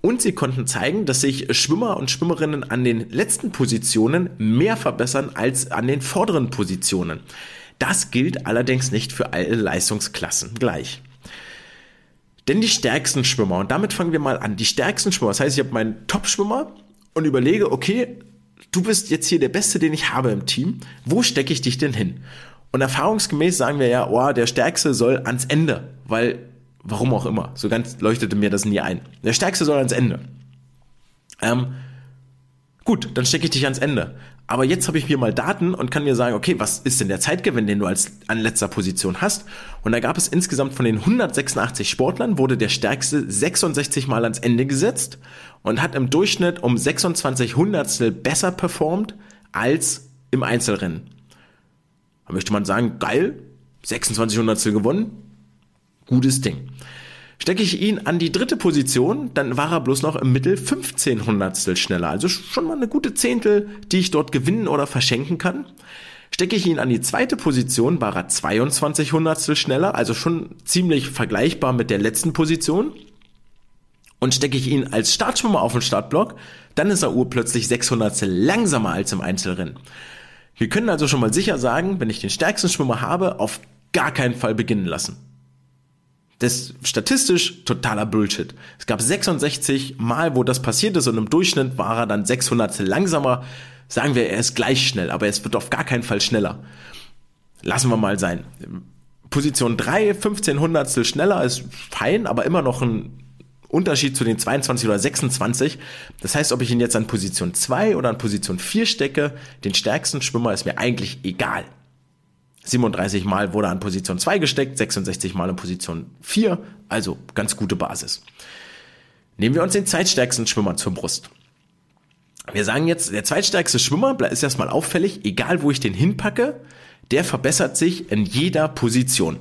Und sie konnten zeigen, dass sich Schwimmer und Schwimmerinnen an den letzten Positionen mehr verbessern als an den vorderen Positionen. Das gilt allerdings nicht für alle Leistungsklassen gleich. Denn die stärksten Schwimmer, und damit fangen wir mal an, die stärksten Schwimmer, das heißt, ich habe meinen Top-Schwimmer und überlege, okay, du bist jetzt hier der Beste, den ich habe im Team, wo stecke ich dich denn hin? Und erfahrungsgemäß sagen wir ja, oh, der Stärkste soll ans Ende, weil, warum auch immer, so ganz leuchtete mir das nie ein. Der Stärkste soll ans Ende. Ähm, gut, dann stecke ich dich ans Ende. Aber jetzt habe ich mir mal Daten und kann mir sagen, okay, was ist denn der Zeitgewinn, den du als an letzter Position hast? Und da gab es insgesamt von den 186 Sportlern wurde der stärkste 66 Mal ans Ende gesetzt und hat im Durchschnitt um 26 Hundertstel besser performt als im Einzelrennen. Da möchte man sagen, geil, 26 Hundertstel gewonnen, gutes Ding. Stecke ich ihn an die dritte Position, dann war er bloß noch im Mittel 15 Hundertstel schneller. Also schon mal eine gute Zehntel, die ich dort gewinnen oder verschenken kann. Stecke ich ihn an die zweite Position, war er 22 Hundertstel schneller, also schon ziemlich vergleichbar mit der letzten Position. Und stecke ich ihn als Startschwimmer auf den Startblock, dann ist er urplötzlich 600 langsamer als im Einzelrennen. Wir können also schon mal sicher sagen, wenn ich den stärksten Schwimmer habe, auf gar keinen Fall beginnen lassen. Das ist statistisch totaler Bullshit. Es gab 66 Mal, wo das passiert ist und im Durchschnitt war er dann 600 langsamer. Sagen wir, er ist gleich schnell, aber es wird auf gar keinen Fall schneller. Lassen wir mal sein. Position 3, 15 Hundertstel schneller ist fein, aber immer noch ein Unterschied zu den 22 oder 26. Das heißt, ob ich ihn jetzt an Position 2 oder an Position 4 stecke, den stärksten Schwimmer ist mir eigentlich egal. 37 Mal wurde an Position 2 gesteckt, 66 Mal in Position 4, also ganz gute Basis. Nehmen wir uns den zweitstärksten Schwimmer zur Brust. Wir sagen jetzt, der zweitstärkste Schwimmer ist erstmal auffällig, egal wo ich den hinpacke, der verbessert sich in jeder Position.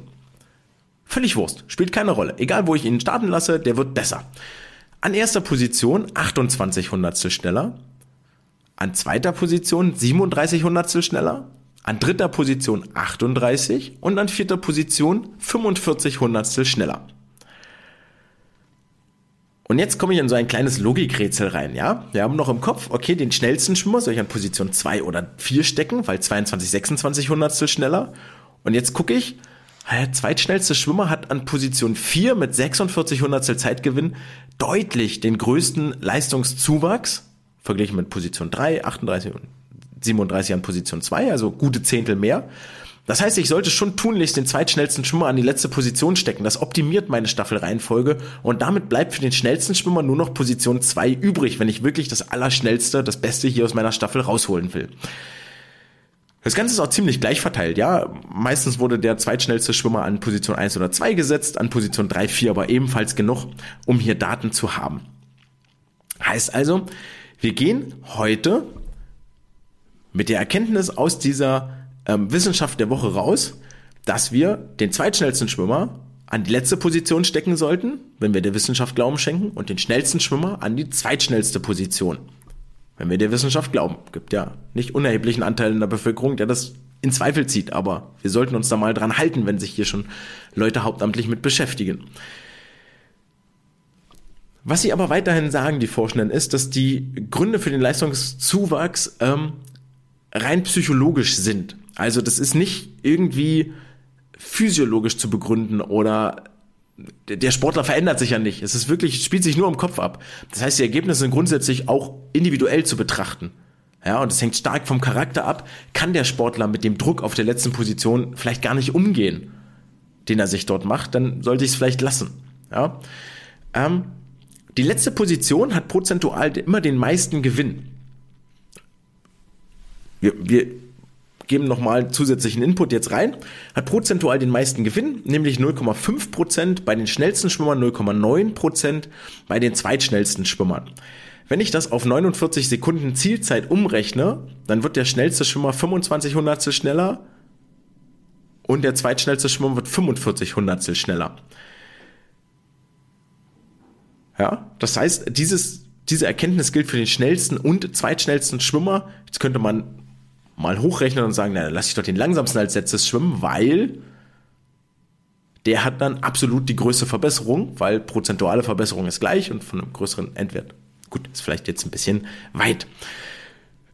Völlig Wurst, spielt keine Rolle. Egal wo ich ihn starten lasse, der wird besser. An erster Position 28 Hundertstel schneller. An zweiter Position 37 Hundertstel schneller. An dritter Position 38 und an vierter Position 45 Hundertstel schneller. Und jetzt komme ich in so ein kleines Logikrätsel rein, ja? Wir haben noch im Kopf, okay, den schnellsten Schwimmer soll ich an Position 2 oder 4 stecken, weil 22, 26 Hundertstel schneller. Und jetzt gucke ich, der zweitschnellste Schwimmer hat an Position 4 mit 46 Hundertstel Zeitgewinn deutlich den größten Leistungszuwachs, verglichen mit Position 3, 38 und 37 an Position 2, also gute Zehntel mehr. Das heißt, ich sollte schon tunlichst den zweitschnellsten Schwimmer an die letzte Position stecken. Das optimiert meine Staffelreihenfolge und damit bleibt für den schnellsten Schwimmer nur noch Position 2 übrig, wenn ich wirklich das Allerschnellste, das Beste hier aus meiner Staffel rausholen will. Das Ganze ist auch ziemlich gleich verteilt, ja. Meistens wurde der zweitschnellste Schwimmer an Position 1 oder 2 gesetzt, an Position 3, 4 aber ebenfalls genug, um hier Daten zu haben. Heißt also, wir gehen heute mit der Erkenntnis aus dieser ähm, Wissenschaft der Woche raus, dass wir den zweitschnellsten Schwimmer an die letzte Position stecken sollten, wenn wir der Wissenschaft Glauben schenken, und den schnellsten Schwimmer an die zweitschnellste Position. Wenn wir der Wissenschaft glauben, gibt ja nicht unerheblichen Anteil in der Bevölkerung, der das in Zweifel zieht, aber wir sollten uns da mal dran halten, wenn sich hier schon Leute hauptamtlich mit beschäftigen. Was sie aber weiterhin sagen, die Forschenden, ist, dass die Gründe für den Leistungszuwachs ähm, rein psychologisch sind. Also das ist nicht irgendwie physiologisch zu begründen oder der Sportler verändert sich ja nicht. Es ist wirklich, spielt sich nur im Kopf ab. Das heißt, die Ergebnisse sind grundsätzlich auch individuell zu betrachten. Ja, und es hängt stark vom Charakter ab. Kann der Sportler mit dem Druck auf der letzten Position vielleicht gar nicht umgehen, den er sich dort macht, dann sollte ich es vielleicht lassen. Ja. Ähm, die letzte Position hat prozentual immer den meisten Gewinn. Wir, wir geben nochmal zusätzlichen Input jetzt rein, hat prozentual den meisten Gewinn, nämlich 0,5%, bei den schnellsten Schwimmern 0,9%, bei den zweitschnellsten Schwimmern. Wenn ich das auf 49 Sekunden Zielzeit umrechne, dann wird der schnellste Schwimmer 25 Hundertstel schneller und der zweitschnellste Schwimmer wird 45 Hundertstel schneller. Ja, das heißt, dieses, diese Erkenntnis gilt für den schnellsten und zweitschnellsten Schwimmer. Jetzt könnte man mal hochrechnen und sagen, na, dann lass ich doch den langsamsten als letztes schwimmen, weil der hat dann absolut die größte Verbesserung, weil prozentuale Verbesserung ist gleich und von einem größeren Endwert. Gut, ist vielleicht jetzt ein bisschen weit.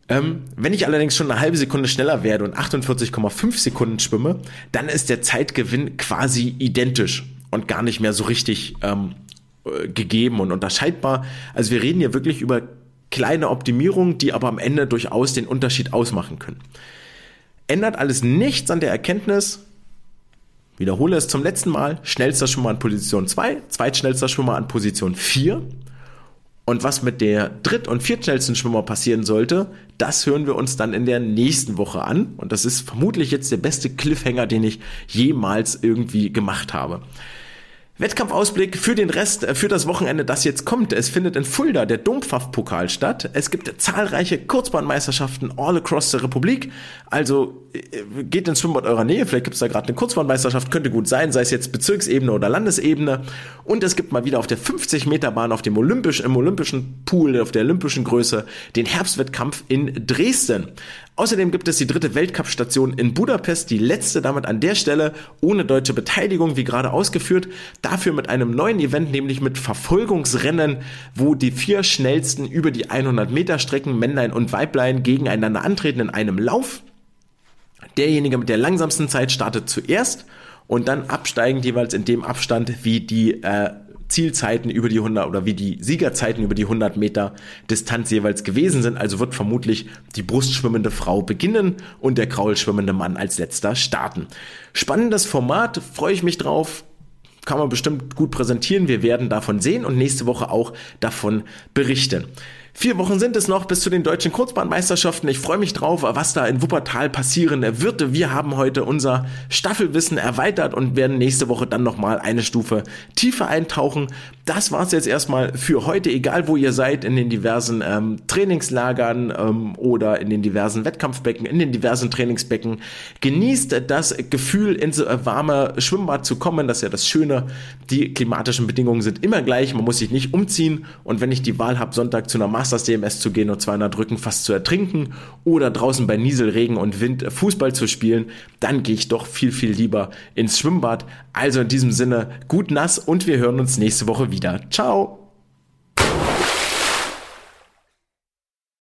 Ähm, wenn ich allerdings schon eine halbe Sekunde schneller werde und 48,5 Sekunden schwimme, dann ist der Zeitgewinn quasi identisch und gar nicht mehr so richtig ähm, äh, gegeben und unterscheidbar. Also wir reden hier wirklich über kleine Optimierungen, die aber am Ende durchaus den Unterschied ausmachen können. Ändert alles nichts an der Erkenntnis, wiederhole es zum letzten Mal, schnellster Schwimmer an Position 2, zweitschnellster Schwimmer an Position 4. Und was mit der dritt- und viertschnellsten Schwimmer passieren sollte, das hören wir uns dann in der nächsten Woche an. Und das ist vermutlich jetzt der beste Cliffhanger, den ich jemals irgendwie gemacht habe. Wettkampfausblick für den Rest, äh, für das Wochenende, das jetzt kommt. Es findet in Fulda der Dompfaff-Pokal statt. Es gibt zahlreiche Kurzbahnmeisterschaften all across der Republik. Also äh, geht ins Schwimmbad eurer Nähe. Vielleicht gibt es da gerade eine Kurzbahnmeisterschaft. Könnte gut sein, sei es jetzt Bezirksebene oder Landesebene. Und es gibt mal wieder auf der 50 Meter Bahn auf dem Olympisch, im Olympischen Pool, auf der olympischen Größe, den Herbstwettkampf in Dresden. Außerdem gibt es die dritte Weltcup-Station in Budapest, die letzte damit an der Stelle ohne deutsche Beteiligung, wie gerade ausgeführt. Dafür mit einem neuen Event, nämlich mit Verfolgungsrennen, wo die vier schnellsten über die 100 Meter Strecken, Männlein und Weiblein, gegeneinander antreten in einem Lauf. Derjenige mit der langsamsten Zeit startet zuerst und dann absteigend jeweils in dem Abstand, wie die äh, Zielzeiten über die 100 oder wie die Siegerzeiten über die 100 Meter Distanz jeweils gewesen sind. Also wird vermutlich die brustschwimmende Frau beginnen und der kraulschwimmende Mann als letzter starten. Spannendes Format, freue ich mich drauf kann man bestimmt gut präsentieren. Wir werden davon sehen und nächste Woche auch davon berichten. Vier Wochen sind es noch bis zu den deutschen Kurzbahnmeisterschaften. Ich freue mich drauf, was da in Wuppertal passieren wird. Wir haben heute unser Staffelwissen erweitert und werden nächste Woche dann nochmal eine Stufe tiefer eintauchen. Das war's jetzt erstmal für heute, egal wo ihr seid, in den diversen ähm, Trainingslagern ähm, oder in den diversen Wettkampfbecken, in den diversen Trainingsbecken. Genießt das Gefühl, ins äh, warme Schwimmbad zu kommen. Das ist ja das Schöne. Die klimatischen Bedingungen sind immer gleich. Man muss sich nicht umziehen. Und wenn ich die Wahl habe, Sonntag zu einer Master Masters DMS zu gehen und 200 Drücken fast zu ertrinken oder draußen bei Nieselregen und Wind Fußball zu spielen, dann gehe ich doch viel, viel lieber ins Schwimmbad. Also in diesem Sinne, gut nass und wir hören uns nächste Woche wieder. Ciao!